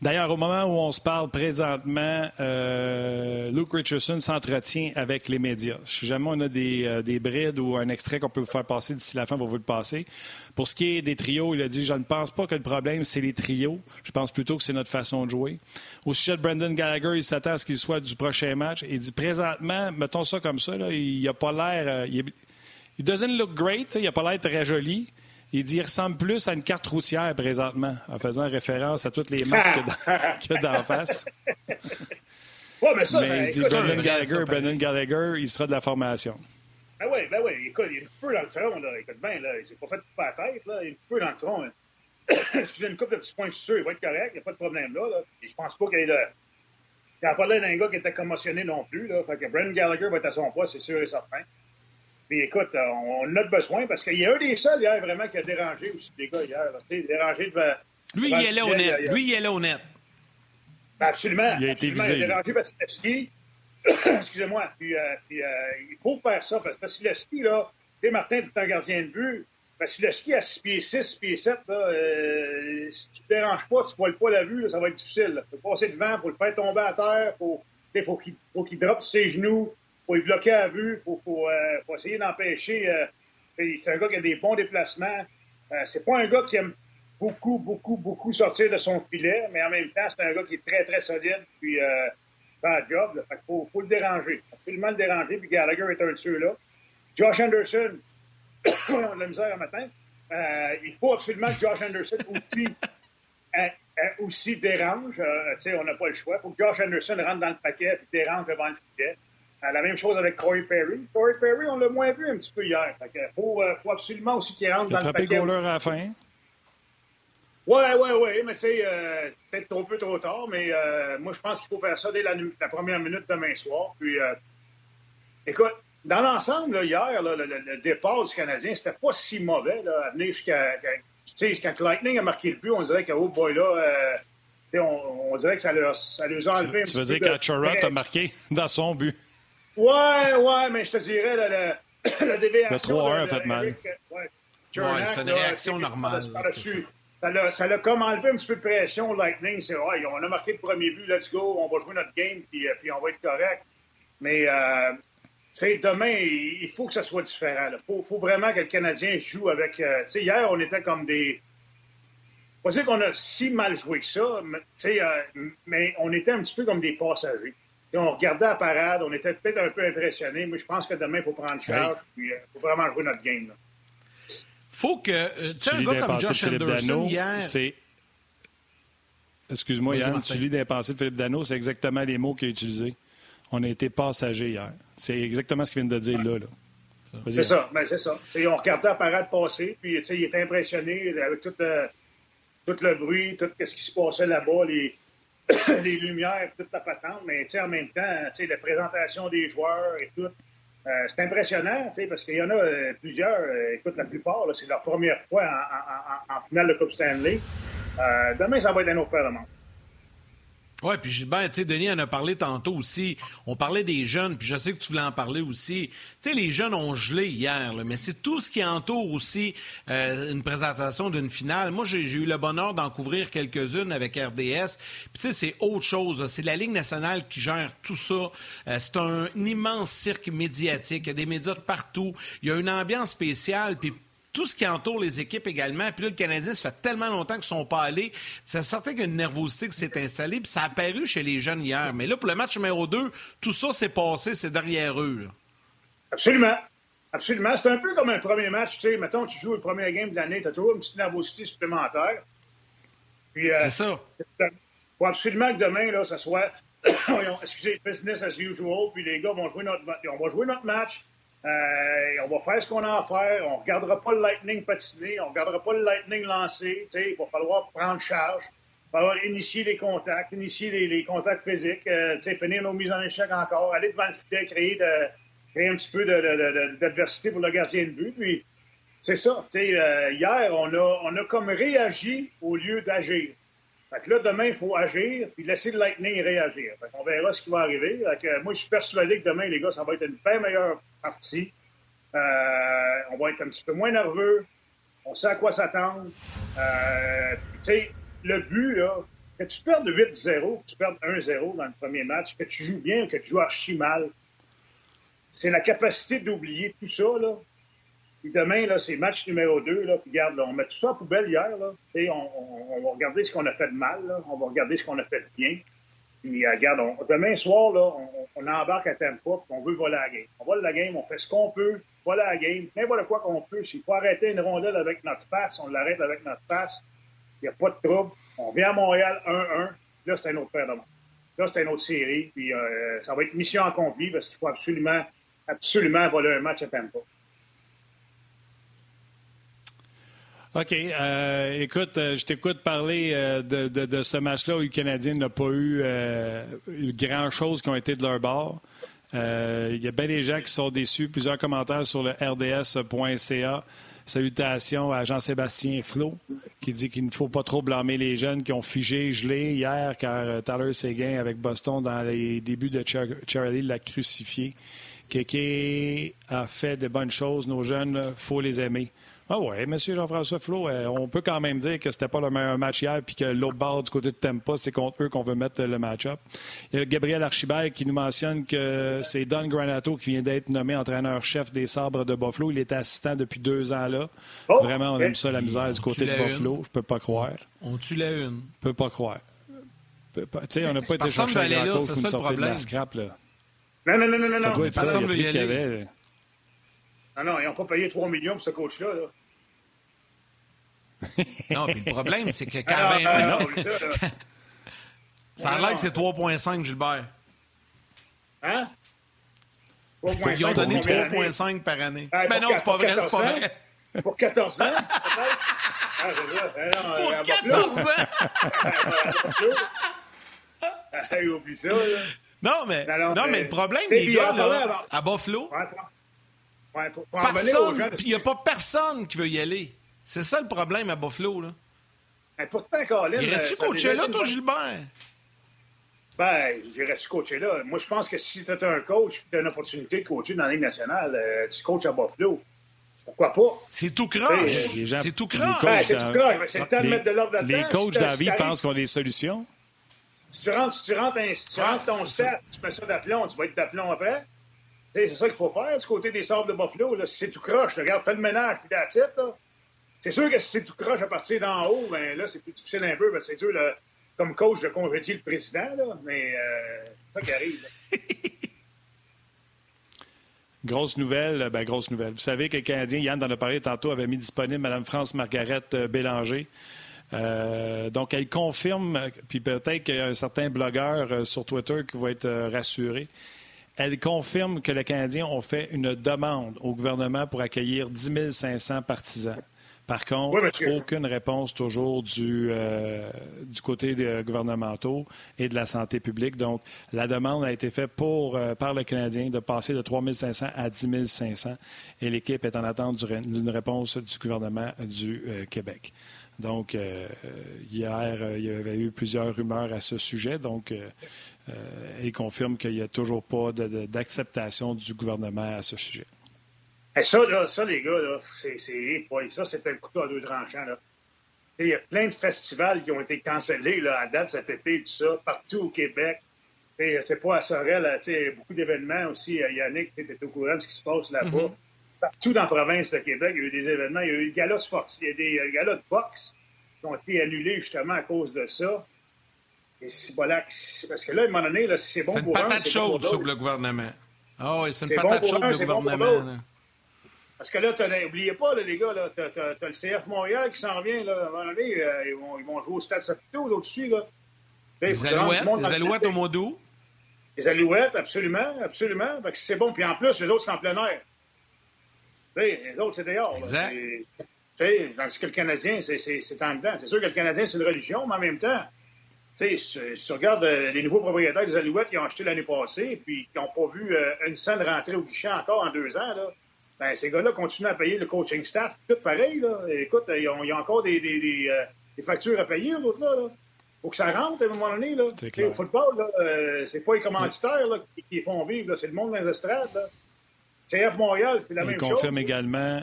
D'ailleurs, au moment où on se parle présentement, euh, Luke Richardson s'entretient avec les médias. Si jamais on a des, euh, des brides ou un extrait qu'on peut vous faire passer d'ici la fin, on va vous le passer. Pour ce qui est des trios, il a dit Je ne pense pas que le problème, c'est les trios. Je pense plutôt que c'est notre façon de jouer. Au sujet de Brendan Gallagher, il s'attend à ce qu'il soit du prochain match. Il dit Présentement, mettons ça comme ça, là, il n'a pas l'air. Euh, il, il doesn't look great, il n'a pas l'air très joli. Il dit qu'il ressemble plus à une carte routière présentement, en faisant référence à toutes les [LAUGHS] marques a d'en face. Ouais, mais ça, mais ben, il dit Brendan Gallagher, Brendan Gallagher, il sera de la formation. Ben oui, ben oui. Écoute, il est un peu dans le front, là. Écoute bien, là. Il s'est pas fait couper la tête, là. Il est un peu dans le front. [COUGHS] Excusez une coupe de petits points sûr, il va être correct, il n'y a pas de problème là. là. Et je pense pas qu'il ait le. Il n'a pas l'air d'un gars qui était commotionné non plus, là. Fait que Brendan Gallagher va être à son poids, c'est sûr et certain. Puis écoute, on, en a besoin parce qu'il y a un des seuls hier vraiment qui a dérangé aussi les gars hier. dérangé devant. Lui, il est là honnête. Lui, il est là honnête. Ben, absolument. Il a été visé. Il a dérangé Vasilevski. [COUGHS] Excusez-moi. Puis, euh, puis euh, il faut faire ça parce que Vasilevski, là, tu sais, Martin, tu es un gardien de but. Vasilevski à 6 pieds 6, 6 pieds 7, là, euh, si tu ne te déranges pas, tu ne voiles pas la vue, là, ça va être difficile. Il faut passer devant, il faut le faire tomber à terre, il faut, qu'il qu droppe ses genoux faut y bloquer à vue, il faut, euh, essayer d'empêcher. Euh, c'est un gars qui a des bons déplacements. Euh, c'est pas un gars qui aime beaucoup, beaucoup, beaucoup sortir de son filet, mais en même temps, c'est un gars qui est très, très solide, puis euh, fait un job. il faut, faut, le déranger. Absolument le déranger, puis Gallagher est un de ceux-là. Josh Anderson, [COUGHS] on a de la misère un matin. il faut absolument que Josh Anderson aussi, aussi dérange. on n'a pas le choix. Il faut que Josh Anderson rentre dans le paquet et dérange devant le filet. Euh, la même chose avec Corey Perry. Corey Perry, on l'a moins vu un petit peu hier. Il faut, euh, faut, absolument aussi qu'il rentre dans le paquet. Il a à la fin. Oui, oui, oui, mais tu sais, euh, peut-être trop peu, trop tard, mais moi, je pense qu'il faut faire ça dès la, première minute demain soir. Puis, écoute, dans l'ensemble, hier, le, départ du Canadien, c'était pas si mauvais, là, à venir jusqu'à. Tu sais, quand Lightning a marqué le but, on dirait que, oh boy, là, on, on, dirait que ça leur, ça leur a enlevé un Tu veux dire qu'Achara a marqué dans son but? Ouais, ouais, mais je te dirais, la, la, la déviation. Le 3-1 [COUGHS] a fait mal. Ouais, ouais c'est une réaction normale. Ça l'a comme enlevé un petit peu de pression, Lightning. C'est, ouais, on a marqué le premier but, let's go, on va jouer notre game, puis, euh, puis on va être correct. Mais, euh, tu sais, demain, il faut que ça soit différent. Il faut, faut, vraiment que le Canadien joue avec. Euh, tu sais, hier, on était comme des. Pas dire qu'on a si mal joué que ça, mais, euh, mais on était un petit peu comme des passagers on regardait la parade, on était peut-être un peu impressionnés. Moi, je pense que demain, il faut prendre charge et il faut vraiment jouer notre game. Il faut que. Euh, tu sais, un gars comme Josh Anderson hier. Excuse-moi, Yann, tu lis des pensées de Philippe Dano, c'est exactement les mots qu'il a utilisés. On a été passagers hier. C'est exactement ce qu'il vient de dire là. C'est ça, ben, c'est ça. on regardait la parade passer, puis il était impressionné avec tout le, tout le bruit, tout ce qui se passait là-bas, les, [COUGHS] les lumières, toute la patente, mais en même temps, la présentation des joueurs et tout. Euh, c'est impressionnant, parce qu'il y en a euh, plusieurs, euh, écoute, la plupart, c'est leur première fois en, finale de Coupe Stanley. demain, ça va être un autre de oui, puis Gilbert, tu sais, Denis en a parlé tantôt aussi. On parlait des jeunes, puis je sais que tu voulais en parler aussi. Tu sais, les jeunes ont gelé hier, mais c'est tout ce qui entoure aussi euh, une présentation d'une finale. Moi, j'ai eu le bonheur d'en couvrir quelques-unes avec RDS. Puis tu sais, c'est autre chose. C'est la Ligue nationale qui gère tout ça. Euh, c'est un immense cirque médiatique. Il y a des médias de partout. Il y a une ambiance spéciale. Puis tout ce qui entoure les équipes également. Puis là, le Canadien, ça fait tellement longtemps qu'ils ne sont pas allés. C'est certain qu'il y a une nervosité qui s'est installée, puis ça a apparu chez les jeunes hier. Mais là, pour le match numéro 2, tout ça s'est passé, c'est derrière eux. Absolument. Absolument. C'est un peu comme un premier match. Tu sais, mettons, tu joues le premier game de l'année, tu as toujours une petite nervosité supplémentaire. Puis, euh, c'est ça. Il faut absolument que demain, là, ça soit, [COUGHS] excusez, business as usual, puis les gars vont jouer notre, on va jouer notre match. Euh, on va faire ce qu'on a à faire. On ne regardera pas le Lightning patiner. On ne regardera pas le Lightning lancer. Il va falloir prendre charge. Il va falloir initier les contacts, initier les, contacts physiques, euh, finir nos mises en échec encore, aller devant le filet, créer, créer un petit peu d'adversité pour le gardien de but. Puis, c'est ça. Euh, hier, on a, on a comme réagi au lieu d'agir. Fait que là, demain, il faut agir puis laisser le Lightning réagir. on verra ce qui va arriver. moi, je suis persuadé que demain, les gars, ça va être une bien meilleure partie. Euh, on va être un petit peu moins nerveux. On sait à quoi s'attendre. Euh, tu sais, le but, que tu perdes 8-0, que tu perdes 1-0 dans le premier match, que tu joues bien ou que tu joues archi mal, c'est la capacité d'oublier tout ça, là, puis demain, là, c'est match numéro 2. Là, puis regarde, on met tout ça à poubelle hier. Là. On, on, va regarder ce qu'on a fait de mal. On va regarder ce qu'on a fait de bien. Puis euh, regarde, demain soir, là, on, embarque à Tampa, puis on veut voler la game. On vole la game, on fait ce qu'on peut, voler la game, n'importe quoi qu'on peut. S'il faut arrêter une rondelle avec notre face, on l'arrête avec notre face. Il n'y a pas de trouble. On vient à Montréal 1-1. Là, c'est un autre paire de Là, c'est une autre série. Puis euh, ça va être mission accomplie parce qu'il faut absolument, absolument voler un match à Tampa. OK. Euh, écoute, euh, je t'écoute parler euh, de, ce match-là où le Canadien n'a pas eu grand-chose qui ont été de leur bord. Il y a bien des gens qui sont déçus. Plusieurs commentaires sur le rds.ca. Salutations à Jean-Sébastien Flo, qui dit qu'il ne faut pas trop blâmer les jeunes qui ont figé, gelé hier, car Tyler Seguin avec Boston dans les débuts de Charlie l'a crucifié. Kéké a fait de bonnes choses. Nos jeunes, faut les aimer. Ah oui, M. Jean-François Flo, euh, on peut quand même dire que c'était pas le meilleur match hier puis que l'autre barre du côté de Tempa, c'est contre eux qu'on veut mettre le match-up. Il y a Gabriel Archibald qui nous mentionne que c'est Don Granato qui vient d'être nommé entraîneur-chef des Sabres de Buffalo. Il était assistant depuis deux ans là. Oh, Vraiment, on aime ça la misère du côté de Buffalo. Je peux pas croire. On tue la une. Je peux pas croire. Tu sais, on n'a pas été chercher grand coach pour nous sortir de la scrap. Là. Non, non, non, non, non. Ça doit être ça. Il y a qu'il y avait. Non, non, ils n'ont pas payé 3 millions pour ce coach-là. [LAUGHS] non, puis le problème, c'est que quand même. Ah, [LAUGHS] ça a l'air que c'est 3,5, Gilbert. Hein? Ils ont donné 3,5 par année. Mais ben non, c'est pas vrai, c'est pas vrai. Pour 14 ans, [LAUGHS] ah, ça. Ben non, Pour 14 ans! oublie ça, là. Non, mais, non, mais, le problème, les gars, là, à Buffalo, personne, puis il n'y a pas personne qui veut y aller. C'est ça le problème à Buffalo, là. Mais pourtant, Colin... Irais-tu coacher là, toi, Gilbert? Ben, j'irais-tu coacher là? Moi, je pense que si tu un coach tu as une opportunité de coacher dans la Ligue nationale, euh, tu coaches à Buffalo. Pourquoi pas? C'est tout croche. C'est tout croche. Ben, c'est tout croche. C'est le temps de mettre de l'ordre là-dedans. Les coachs si David pensent qu'on a des solutions. Si tu rentres, si tu rentres, un, si tu rentres ton stat, tu mets ça d'aplomb, tu vas être d'aplomb après. C'est ça qu'il faut faire du côté des sables de Buffalo. Là. Si c'est tout croche, regarde, fais le ménage, puis la titre. C'est sûr que si c'est tout croche à partir d'en haut, ben là, c'est plus difficile un peu. c'est dur, comme coach, de congédier le président, là, mais euh, c'est ça qui arrive. [LAUGHS] Grosse nouvelle, ben grosse nouvelle. Vous savez que le Canadien, Yann en a parlé tantôt, avait mis disponible Mme France Margaret euh, Bélanger. Euh, donc, elle confirme, puis peut-être qu'il y a un certain blogueur euh, sur Twitter qui va être rassuré. Elle confirme que les Canadiens ont fait une demande au gouvernement pour accueillir 10 500 partisans. Par contre, aucune réponse toujours du, euh, du côté des gouvernementaux et de la santé publique. Donc, la demande a été faite pour, euh, par le Canadien de passer de 3 500 à 10 500 et l'équipe est en attente d'une réponse du gouvernement du euh, Québec. Donc, hier, il y avait eu plusieurs rumeurs à ce sujet. Donc, il confirme qu'il n'y a toujours pas d'acceptation du gouvernement à ce sujet. Et ça, là, ça, les gars, là, c'est, ça, c'était le couteau à deux tranchants. Là. Il y a plein de festivals qui ont été cancellés là, à date cet été, tout ça, partout au Québec. C'est pas à Sorel, il y a beaucoup d'événements aussi. Yannick, tu es au courant de ce qui se passe là-bas. Mm-hmm. Partout dans la province de Québec, il y a eu des événements. Il y a eu des galas de il y a des euh, galas de boxe qui ont été annulés justement à cause de ça. Et parce que là, à un moment donné, là, c'est bon pour C'est une patate chaude sur le gouvernement. Ah oui, c'est une patate chaude pour le gouvernement. Parce que là, n'oubliez pas, les gars, tu as, le CF Montréal qui s'en revient. Là, à euh, ils, vont, ils, vont, jouer au Stade Saputo au-dessus. Là. Les alouettes, les alouettes au mois d'août. Les alouettes, absolument, absolument. c'est bon. Puis en plus, les autres, c'est en plein air. les autres, c'est dehors. Exact. Tandis que le Canadien, c'est en dedans. C'est sûr que le Canadien, c'est une religion, mais en même temps, si, si tu regardes euh, les nouveaux propriétaires des Alouettes qui ont acheté l'année passée puis qui n'ont pas vu euh, une scène rentrer au guichet encore en deux ans, là, ben, ces gars-là continuent à payer le coaching staff, tout pareil. Là. Écoute, ils ont, encore des, des, des, euh, factures à payer, l'autre là. là. faut que ça rentre à un moment donné. Là. Au football, là, euh, c'est pas les commanditaires là, qui, qui, font vivre, c'est le monde dans les estrades. CF Montréal, c'est la même chose. Il confirme également.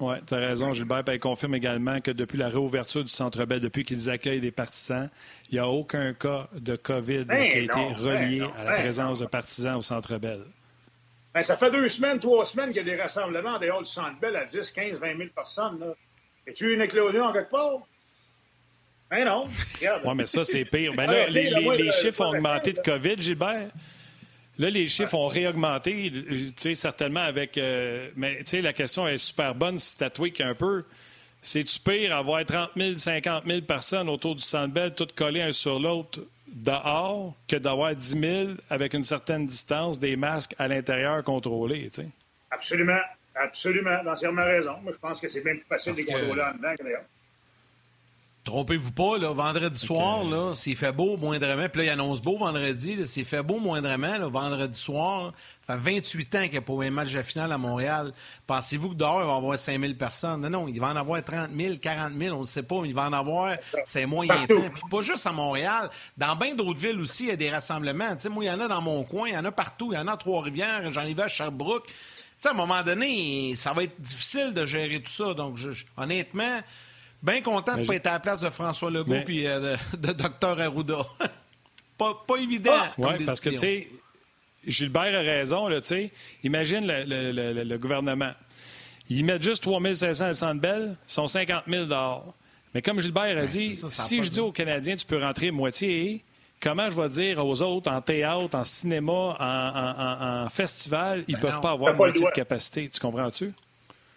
Oui, tu as raison, Gilbert. il confirme également que depuis la réouverture du Centre Bell, depuis qu'ils accueillent des partisans, il n'y a aucun cas de COVID ben qui a été ben relié à la ben présence de partisans au Centre Bell. Ben, ça fait deux semaines, trois semaines qu'il y a des rassemblements dehors du Centre Bell à 10, 15, 20 000 personnes. Là. Es-tu une éclosion en quelque part? Ben non. [LAUGHS] Oui, mais ça, c'est pire. Ben là, les, les, chiffres ont augmenté de COVID, Gilbert. Là, les chiffres ont réaugmenté, tu sais, certainement avec. Euh, mais, tu sais, la question est super bonne si tu tweak un peu. C'est-tu pire avoir 30 000, 50 000 personnes autour du Centre Bell, toutes collées un sur l'autre, dehors que d'avoir 10 000 avec une certaine distance, des masques à l'intérieur contrôlés. Tu sais? Absolument. Absolument. Dans entièrement raison. Moi, je pense que c'est bien plus facile de les contrôler en dedans que d'ailleurs. Trompez-vous pas, là, vendredi soir, là, s'il fait beau moindrement, puis là, il annonce beau vendredi, s'il fait beau moindrement, là, vendredi soir, ça fait 28 ans qu'il n'y a pas eu un match de finale à Montréal. Pensez-vous que dehors, il va y avoir 5 000 personnes? Non, non, il va en avoir 30 000, 40 000, on ne sait pas, mais il va en avoir, c'est moyen temps. Puis pas juste à Montréal, dans bien d'autres villes aussi, il y a des rassemblements. Tu sais, moi, il y en a dans mon coin, il y en a partout, il y en a à Trois-Rivières, j'en ai vu à Sherbrooke. Tu sais, à un moment donné, ça va être difficile de gérer tout ça. Donc, honnêtement, bien content de ne pas être à la place de François Legault et euh, de, Dr Arruda. [LAUGHS] pas, pas évident. Ah, oui, parce que, tu sais, Gilbert a raison, là, tu sais. Imagine le, gouvernement. Ils mettent juste 3 500 à Centre Bell, ils sont 50 000 dehors. Mais comme Gilbert a ben, dit, si je dis aux Canadiens, tu peux rentrer moitié, comment je vais dire aux autres en théâtre, en cinéma, en, festival, ils ne ben peuvent pas avoir moitié de capacité. Tu comprends-tu?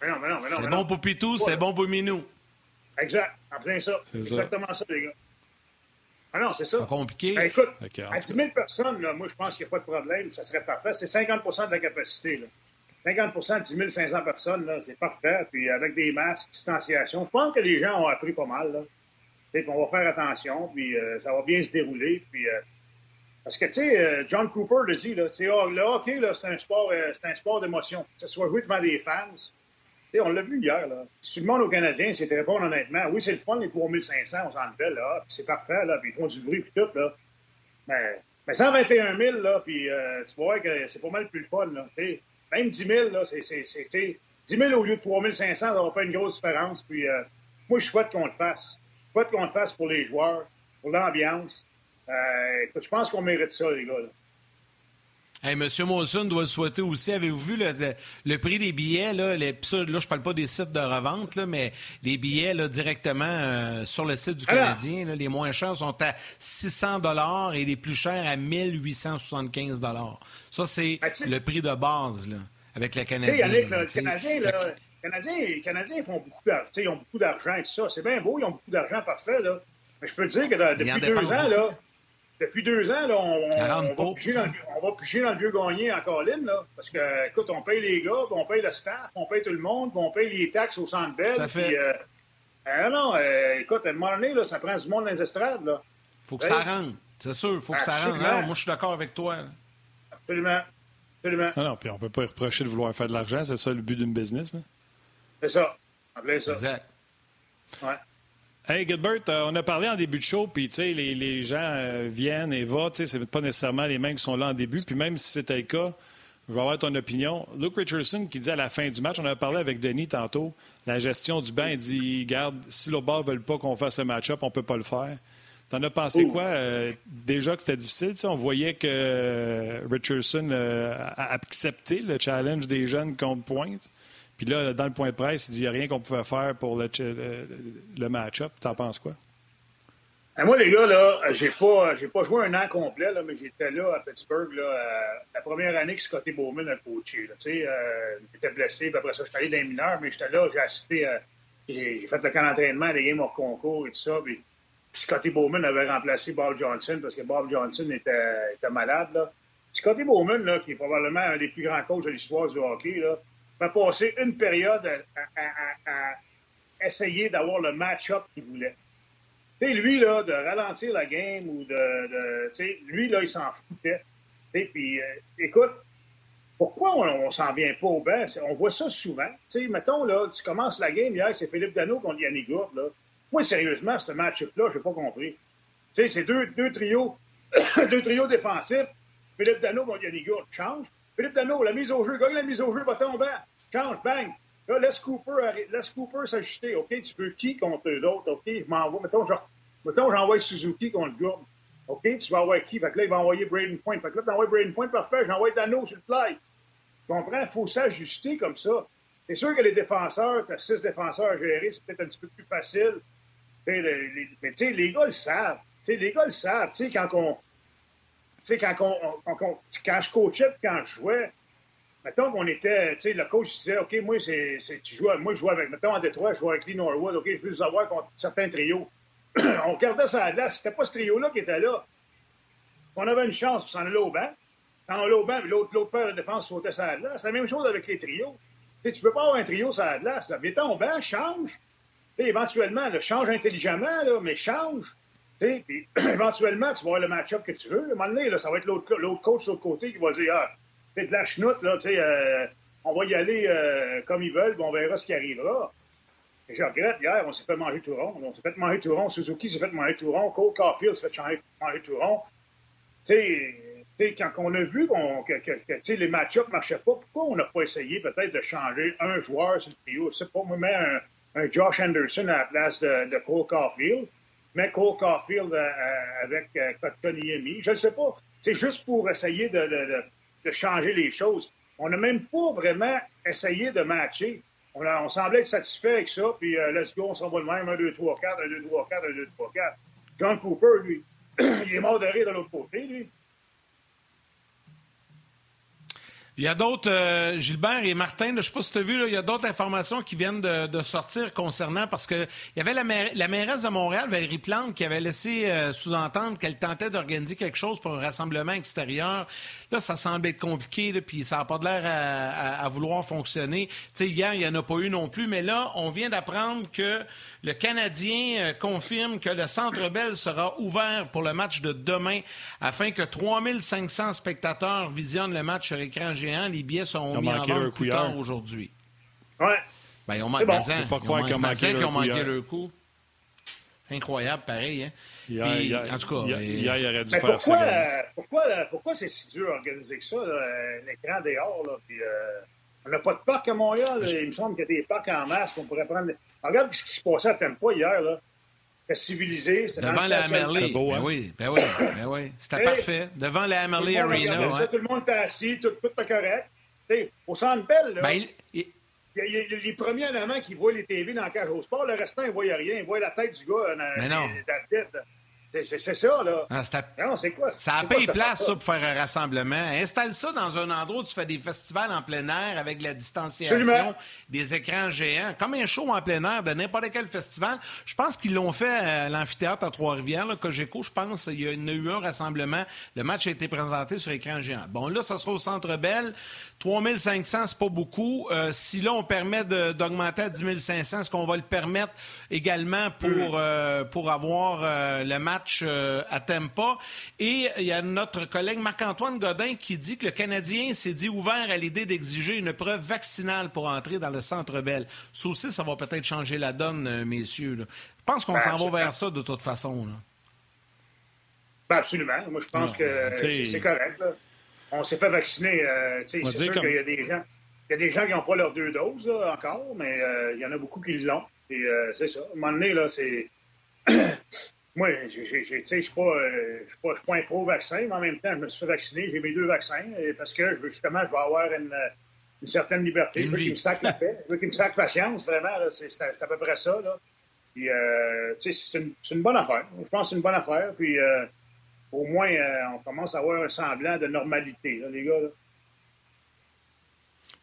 C'est bon pour Pitou, c'est bon pour Minou. Exact. En plein ça. C'est exactement ça, les gars. Ah non, c'est ça. C'est compliqué. Ben, écoute, à 10 000 personnes, là, moi, je pense qu'il n'y a pas de problème. Ça serait parfait. C'est 50% de la capacité. Là. 50 de 10 500 personnes, c'est parfait. Puis avec des masques, distanciation, je pense que les gens ont appris pas mal. Là. on va faire attention, puis euh, ça va bien se dérouler. Puis, euh, parce que, tu sais, euh, John Cooper le dit, là, oh, le hockey, c'est un sport, c'est un sport d'émotion. Que ce soit joué devant des fans, on l'a vu hier. Là. Si tu demandes aux Canadiens, c'est très bon honnêtement. Oui, c'est le fun, les 3500, on s'en fait, là. c'est parfait, là. Puis ils font du bruit, puis tout, là. Mais, mais 121 000, là, puis euh, tu vois que c'est pas mal plus le fun, là. même 10 000, là, c'est. 10 000 au lieu de 3500, ça va faire une grosse différence. Puis euh, moi, je souhaite qu'on le fasse. Je souhaite qu'on le fasse pour les joueurs, pour l'ambiance. Euh, je pense qu'on mérite ça, les gars. Là. Hey, Monsieur Molson doit le souhaiter aussi. Avez-vous vu le, prix des billets? Là, les, là, je parle pas des sites de revente, là, mais les billets là, directement euh, sur le site du ah Canadien, là, les moins chers sont à 600 dollars et les plus chers à 1875 dollars. Ça, c'est ah, le prix de base là, avec le Canadien. Yannick, le Canadien, là, les Canadiens, font beaucoup d'argent. Ils ont beaucoup d'argent et tout ça. C'est bien beau, ils ont beaucoup d'argent, parfait. Là. Mais je peux te dire que depuis deux ans, là, depuis deux ans, là, on, va piger dans, le vieux gagné en colline, là, parce que, écoute, on paye les gars, on paye le staff, on paye tout le monde, on paye les taxes au centre belle. Puis, euh, euh, non, euh, écoute, à un moment donné, là, ça prend du monde dans les estrades. Là. faut que ça rentre, c'est sûr, il faut que ça rentre. moi, je suis d'accord avec toi. Absolument. Absolument. Non, non, puis on peut pas reprocher de vouloir faire de l'argent, c'est ça le but d'une business. C'est ça. En ça. Exact. Ouais. Hey Gilbert, euh, on a parlé en début de show, puis les, les gens euh, viennent et vont, ce n'est pas nécessairement les mêmes qui sont là en début, puis même si c'était le cas, je veux avoir ton opinion. Luke Richardson qui dit à la fin du match, on a parlé avec Denis tantôt, la gestion du banc, il dit, garde, si le bas ne veulent pas qu'on fasse ce match-up, on ne peut pas le faire. T'en as pensé quoi? Euh, déjà que c'était difficile, on voyait que Richardson a accepté le challenge des jeunes contre pointe? Puis là, dans le point de presse, il dit qu'il n'y a rien qu'on pouvait faire pour le, match-up. T'en penses quoi? Ben, moi, les gars, là, j'ai pas, j'ai pas joué un an complet, là, mais j'étais là à Pittsburgh, là, euh, la première année que Scotty Bowman a coaché. Là, euh, j'étais blessé, puis après ça, je suis allé dans les mineurs, mais j'étais là, j'ai assisté, j'ai, fait le camp d'entraînement, les games hors concours et tout ça. Puis, Scotty Bowman avait remplacé Bob Johnson parce que Bob Johnson était, était malade. Là. Scotty Bowman, là, qui est probablement un des plus grands coachs de l'histoire du hockey, là, a passé une période à, essayer d'avoir le match-up qu'il voulait. lui, là, de ralentir la game ou de. lui, là, il s'en foutait. Euh, écoute, pourquoi on, ne s'en vient pas au banc? On voit ça souvent. mettons, là, tu commences la game hier, c'est Philippe Dano contre Yannick Gourde. Là. Moi, sérieusement, ce match-up-là, je n'ai pas compris. C'est deux, deux trios, [COUGHS] deux trios défensifs. Philippe Dano contre Yannick Gourde change. Philippe Dano, la mise au jeu, gagne la mise au jeu, va tomber. Change, bang. Là, laisse Cooper, laisse Cooper s'ajuster. OK, tu veux qui contre eux autres? OK, je m'envoie. Mettons, j'envoie Suzuki contre Gourde. OK, tu vas envoyer qui? Fait que là, il va envoyer Braden Point. Fait que là, tu envoies Braden Point, parfait. J'envoie Dano sur le fly. Tu comprends? Il faut s'ajuster comme ça. C'est sûr que les défenseurs, tu as six défenseurs à gérer, c'est peut-être un petit peu plus facile. mais tu sais, les gars le savent. sais, les gars le savent. Tu sais, quand on. Quand, quand je coachais quand je jouais, mettons qu'on était, tu sais, le coach disait, OK, moi, tu joues, moi, je joue avec, mettons, en Détroit, je joue avec Lee Norwood, OK, je veux vous avoir contre certains trios. [CLEARS THROAT] on regardait ça à glace, c'était pas ce trio-là qui était là. On avait une chance pour s'en aller au banc. Quand on allait au banc, l'autre, l'autre de défense sautait ça à glace. C'est la même chose avec les trios. Tu tu peux pas avoir un trio sur la glace. Là. Viens au banc, change. Éventuellement, change intelligemment, là, mais change. Puis, [CLEARS THROAT] éventuellement, tu vas avoir le match-up que tu veux. À un moment donné, ça va être l'autre, coach sur le côté qui va dire Ah, de la chenoute, là, euh, on va y aller euh, comme ils veulent, on verra ce qui arrivera. Et je regrette, hier, on s'est fait manger tout rond. On s'est fait manger tout rond. Suzuki s'est fait manger tout rond. Cole Caulfield s'est fait manger tout rond. Quand on a vu que, que, les match-ups ne marchaient pas, pourquoi on n'a pas essayé peut-être de changer un joueur sur le trio? C'est pas, moi, un, un, Josh Anderson à la place de, Cole Caulfield, mais Cole Caulfield euh, avec euh, Kotkaniemi. Je ne sais pas. C'est juste pour essayer de de changer les choses. On n'a même pas vraiment essayé de matcher. On, on, semblait être satisfait avec ça, puis euh, let's go, on s'en va le même, 1, 2, 3, 4, 1, 2, 3, 4, 1, 2, 3, 4. John Cooper, lui, [CLEARS THROAT] il est mort de rire de l'autre côté, lui. Il y a d'autres, euh, Gilbert et Martin, je ne sais pas si tu as vu, il y a d'autres informations qui viennent de, sortir concernant, parce qu'il y avait la, la, mairesse de Montréal, Valérie Plante, qui avait laissé euh, sous-entendre qu'elle tentait d'organiser quelque chose pour un rassemblement extérieur. Là, ça semble être compliqué, puis ça n'a pas l'air à, vouloir fonctionner. hier, il n'y en a pas eu non plus, mais là, on vient d'apprendre que le Canadien euh, confirme que le Centre Bell sera ouvert pour le match de demain afin que 3500 spectateurs visionnent le match sur écran géant. Les billets sont mis en vente plus tard aujourd'hui. Ouais. Ben, ils ont, manqué, bon. ils pas croire qu'ils ont manqué, leur, manqué leur coup. Incroyable, pareil. Hein? Puis, en tout cas, hier, il aurait dû faire pourquoi, ça. Pourquoi, pourquoi c'est si dur d'organiser que ça, l'écran dehors? Là, puis, euh, on n'a pas de parc à Montréal. Il me semble qu'il y a des parcs en masse qu'on pourrait prendre. Regarde ce qui se passait à Tempa hier. Là. Civilisé. C'était Devant la Merley. Beau, hein? ben oui, ben oui, ben oui. C'était parfait. Devant la Merley Arena. Ouais. tout le monde était assis, tout, tout était correct. T'sais, au centre belle, là. Ben, il, il... Il y a les premiers en qui voient les TV dans le cage au sport, le restant, ils ne voient rien. Ils voient la tête du gars dans, la tête. C'est ça, là. Ah, non, c'est quoi? Ça a payé place, ça, pour faire un rassemblement. Installe ça dans un endroit où tu fais des festivals en plein air avec la distanciation, des écrans géants, comme un show en plein air de n'importe quel festival. Je pense qu'ils l'ont fait à l'amphithéâtre à Trois-Rivières, là, Cogeco, je pense. Il y a eu un rassemblement. Le match a été présenté sur écran géant. Bon, là, ça sera au Centre Bell. 3500, c'est pas beaucoup. Euh, si là, on permet d'augmenter à 10 500, est-ce qu'on va le permettre également pour, euh, pour avoir euh, le match à Tempa? Et il y a notre collègue Marc-Antoine Godin qui dit que le Canadien s'est dit ouvert à l'idée d'exiger une preuve vaccinale pour entrer dans le Centre Bell. Ça aussi, ça va peut-être changer la donne, messieurs. Je pense qu'on ben, s'en va vers ça de toute façon. Ben, absolument. Moi, je pense que c'est correct. Là on s'est fait vacciner. Euh, c'est sûr qu'il y a des gens. Il y a des gens qui n'ont pas leurs deux doses encore, mais euh, il y en a beaucoup qui l'ont. Et euh, c'est ça. À un moment donné, là, c'est. [COUGHS] Moi, je ne suis pas, un pro-vaccin, mais en même temps, je me suis fait vacciner. J'ai mes deux vaccins parce que justement, je vais avoir une, une certaine liberté. Je veux qu'il me sac la paix. Je veux qu'il me sac patience, vraiment. C'est à peu près ça. Là. Puis, euh, c'est une, une, bonne affaire. Je pense que c'est une bonne affaire. Puis, euh, au moins, euh, on commence à avoir un semblant de normalité, les gars.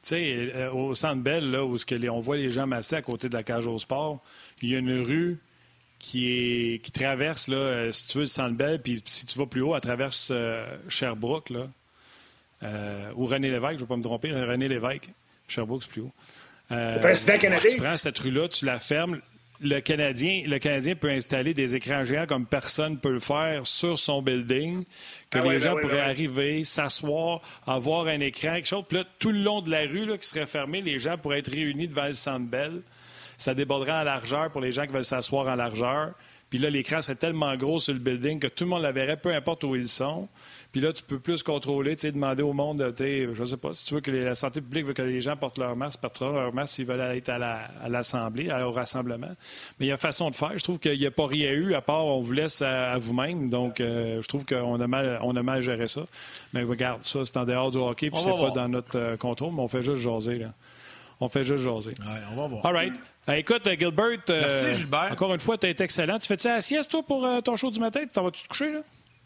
Tu sais, au Centre Bell, là, où on voit les gens massés à côté de la cage au sport, il y a une rue qui, est, qui traverse, là, si tu veux, le Centre Bell, puis si tu vas plus haut, elle traverse Sherbrooke, là, ou René Lévesque, je ne vais pas me tromper, René Lévesque. Sherbrooke, c'est plus haut. le président canadien. Tu prends cette rue-là, tu la fermes, le Canadien, le Canadien peut installer des écrans géants comme personne ne peut le faire sur son building, que ah les ben gens pourraient arriver, s'asseoir, avoir un écran, quelque chose. Puis là, tout le long de la rue là, qui serait fermé, les gens pourraient être réunis devant le Centre Bell. Ça déborderait en largeur pour les gens qui veulent s'asseoir en largeur. Puis là, l'écran, c'est tellement gros sur le building que tout le monde la verrait, peu importe où ils sont. Puis là, tu peux plus contrôler, demander au monde, tu je sais pas, si tu veux que la santé publique veut que les gens portent leur masque, portent leur masque s'ils veulent aller à, l'Assemblée, au rassemblement. Mais il y a façon de faire. Je trouve qu'il n'y a pas rien eu, à part on vous laisse à, vous-même. Donc, euh, je trouve qu'on a mal, on a mal géré ça. Mais regarde, ça, c'est en dehors du hockey, puis c'est pas dans notre euh, contrôle, mais on fait juste jaser, là. On fait juste jaser. Ouais, on va voir. All right. Écoute, Gilbert. Euh, Merci, Gilbert. Encore une fois, tu as été excellent. Tu fais-tu la sieste, toi, pour ton show du matin? Tu t'en vas-tu te coucher, là?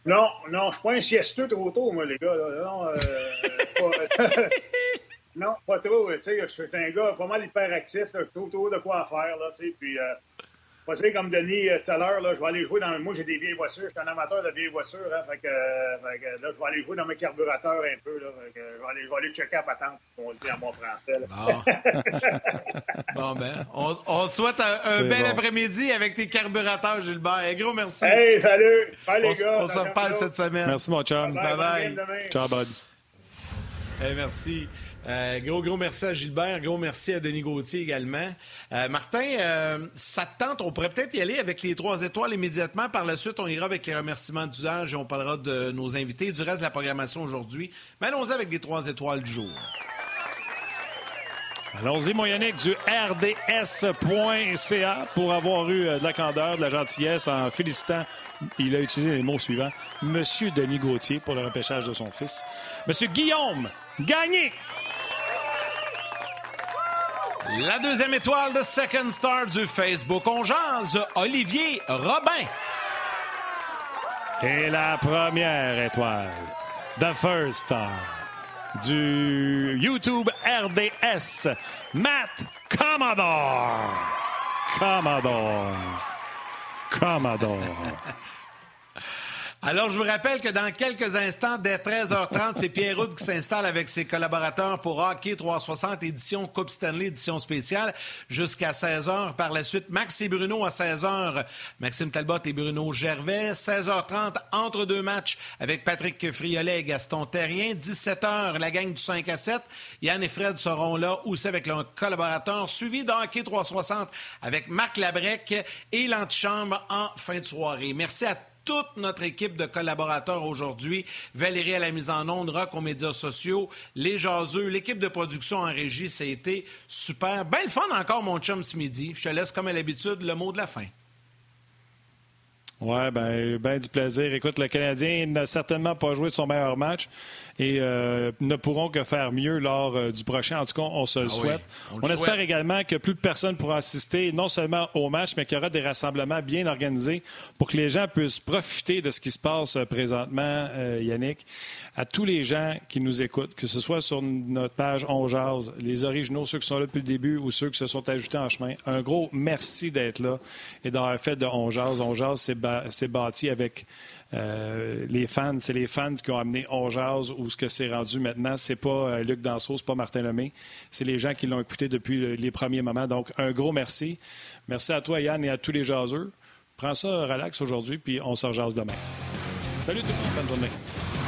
Non, non, je suis pas un siesteux trop tôt, moi, les gars. Non, euh, pas, [LAUGHS] non, pas trop. Tu sais, je suis un gars pas mal hyperactif. J'ai toujours de quoi faire. Là, tu sais, puis, euh, sais, comme Denis euh, tout à l'heure, je vais aller jouer dans. Moi, j'ai des vieilles voitures. Je suis un amateur de vieilles voitures. Hein, fait, que, fait que, là, je vais aller jouer dans mes carburateurs un peu. Là, fait que, je, vais aller, je vais aller checker à patente, on le dit en mon français. Bon. [LAUGHS] bon, ben, on, on te souhaite un, bel après-midi avec tes carburateurs, Gilbert. Un gros merci. Hey, salut. Bye, les gars. On se reparle cette semaine. Merci, mon chum. Bye bye. Ciao, bud. Hey, merci. Euh, gros, gros merci à Gilbert. Gros merci à Denis Gauthier également. Euh, Martin, euh, ça te tente? On pourrait peut-être y aller avec les trois étoiles immédiatement. Par la suite, on ira avec les remerciements d'usage et on parlera de nos invités du reste de la programmation aujourd'hui. Mais allons-y avec les trois étoiles du jour. Allons-y, mon Yannick, du rds.ca pour avoir eu de la candeur, de la gentillesse en félicitant, il a utilisé les mots suivants, Monsieur Denis Gauthier pour le repêchage de son fils. Monsieur Guillaume Gagné la deuxième étoile de Second Star du Facebook On jase, Olivier Robin. Et la première étoile, The First Star du YouTube RDS, Matt Commodore. Commodore. Commodore. [LAUGHS] Alors, je vous rappelle que dans quelques instants, dès 13h30, c'est Pierre Houd qui s'installe avec ses collaborateurs pour Hockey 360 édition Coupe Stanley édition spéciale jusqu'à 16h. Par la suite, Max et Bruno à 16h. Maxime Talbot et Bruno Gervais. 16h30, entre deux matchs avec Patrick Friolet et Gaston Terrien. 17h, la gang du 5 à 7. Yann et Fred seront là aussi avec leurs collaborateurs, suivi de Hockey 360 avec Marc Labrec et l'antichambre en fin de soirée. Merci à toute notre équipe de collaborateurs aujourd'hui. Valérie à la mise en onde, Rock aux médias sociaux, les jaseux, l'équipe de production en régie, ça a été super. Ben le fun encore, mon chum, ce midi. Je te laisse, comme à l'habitude, le mot de la fin. Oui, ben, ben du plaisir. Écoute, le Canadien n'a certainement pas joué son meilleur match et euh, ne pourront que faire mieux lors euh, du prochain. En tout cas, on se le ah souhaite. on, espère également que plus de personnes pourront assister non seulement au match, mais qu'il y aura des rassemblements bien organisés pour que les gens puissent profiter de ce qui se passe euh, présentement, Yannick. À tous les gens qui nous écoutent, que ce soit sur notre page On les originaux, ceux qui sont là depuis le début ou ceux qui se sont ajoutés en chemin, un gros merci d'être là et d'avoir fait de On c'est bâti avec euh, les fans, c'est les fans qui ont amené On ou ce que c'est rendu maintenant. C'est pas euh, Luc Danseau, c'est pas Martin Lemay. C'est les gens qui l'ont écouté depuis les premiers moments. Donc, un gros merci. Merci à toi, Yann, et à tous les jaseux. Prends ça relax aujourd'hui, puis on se rejase demain. Salut tout le monde, bonne journée.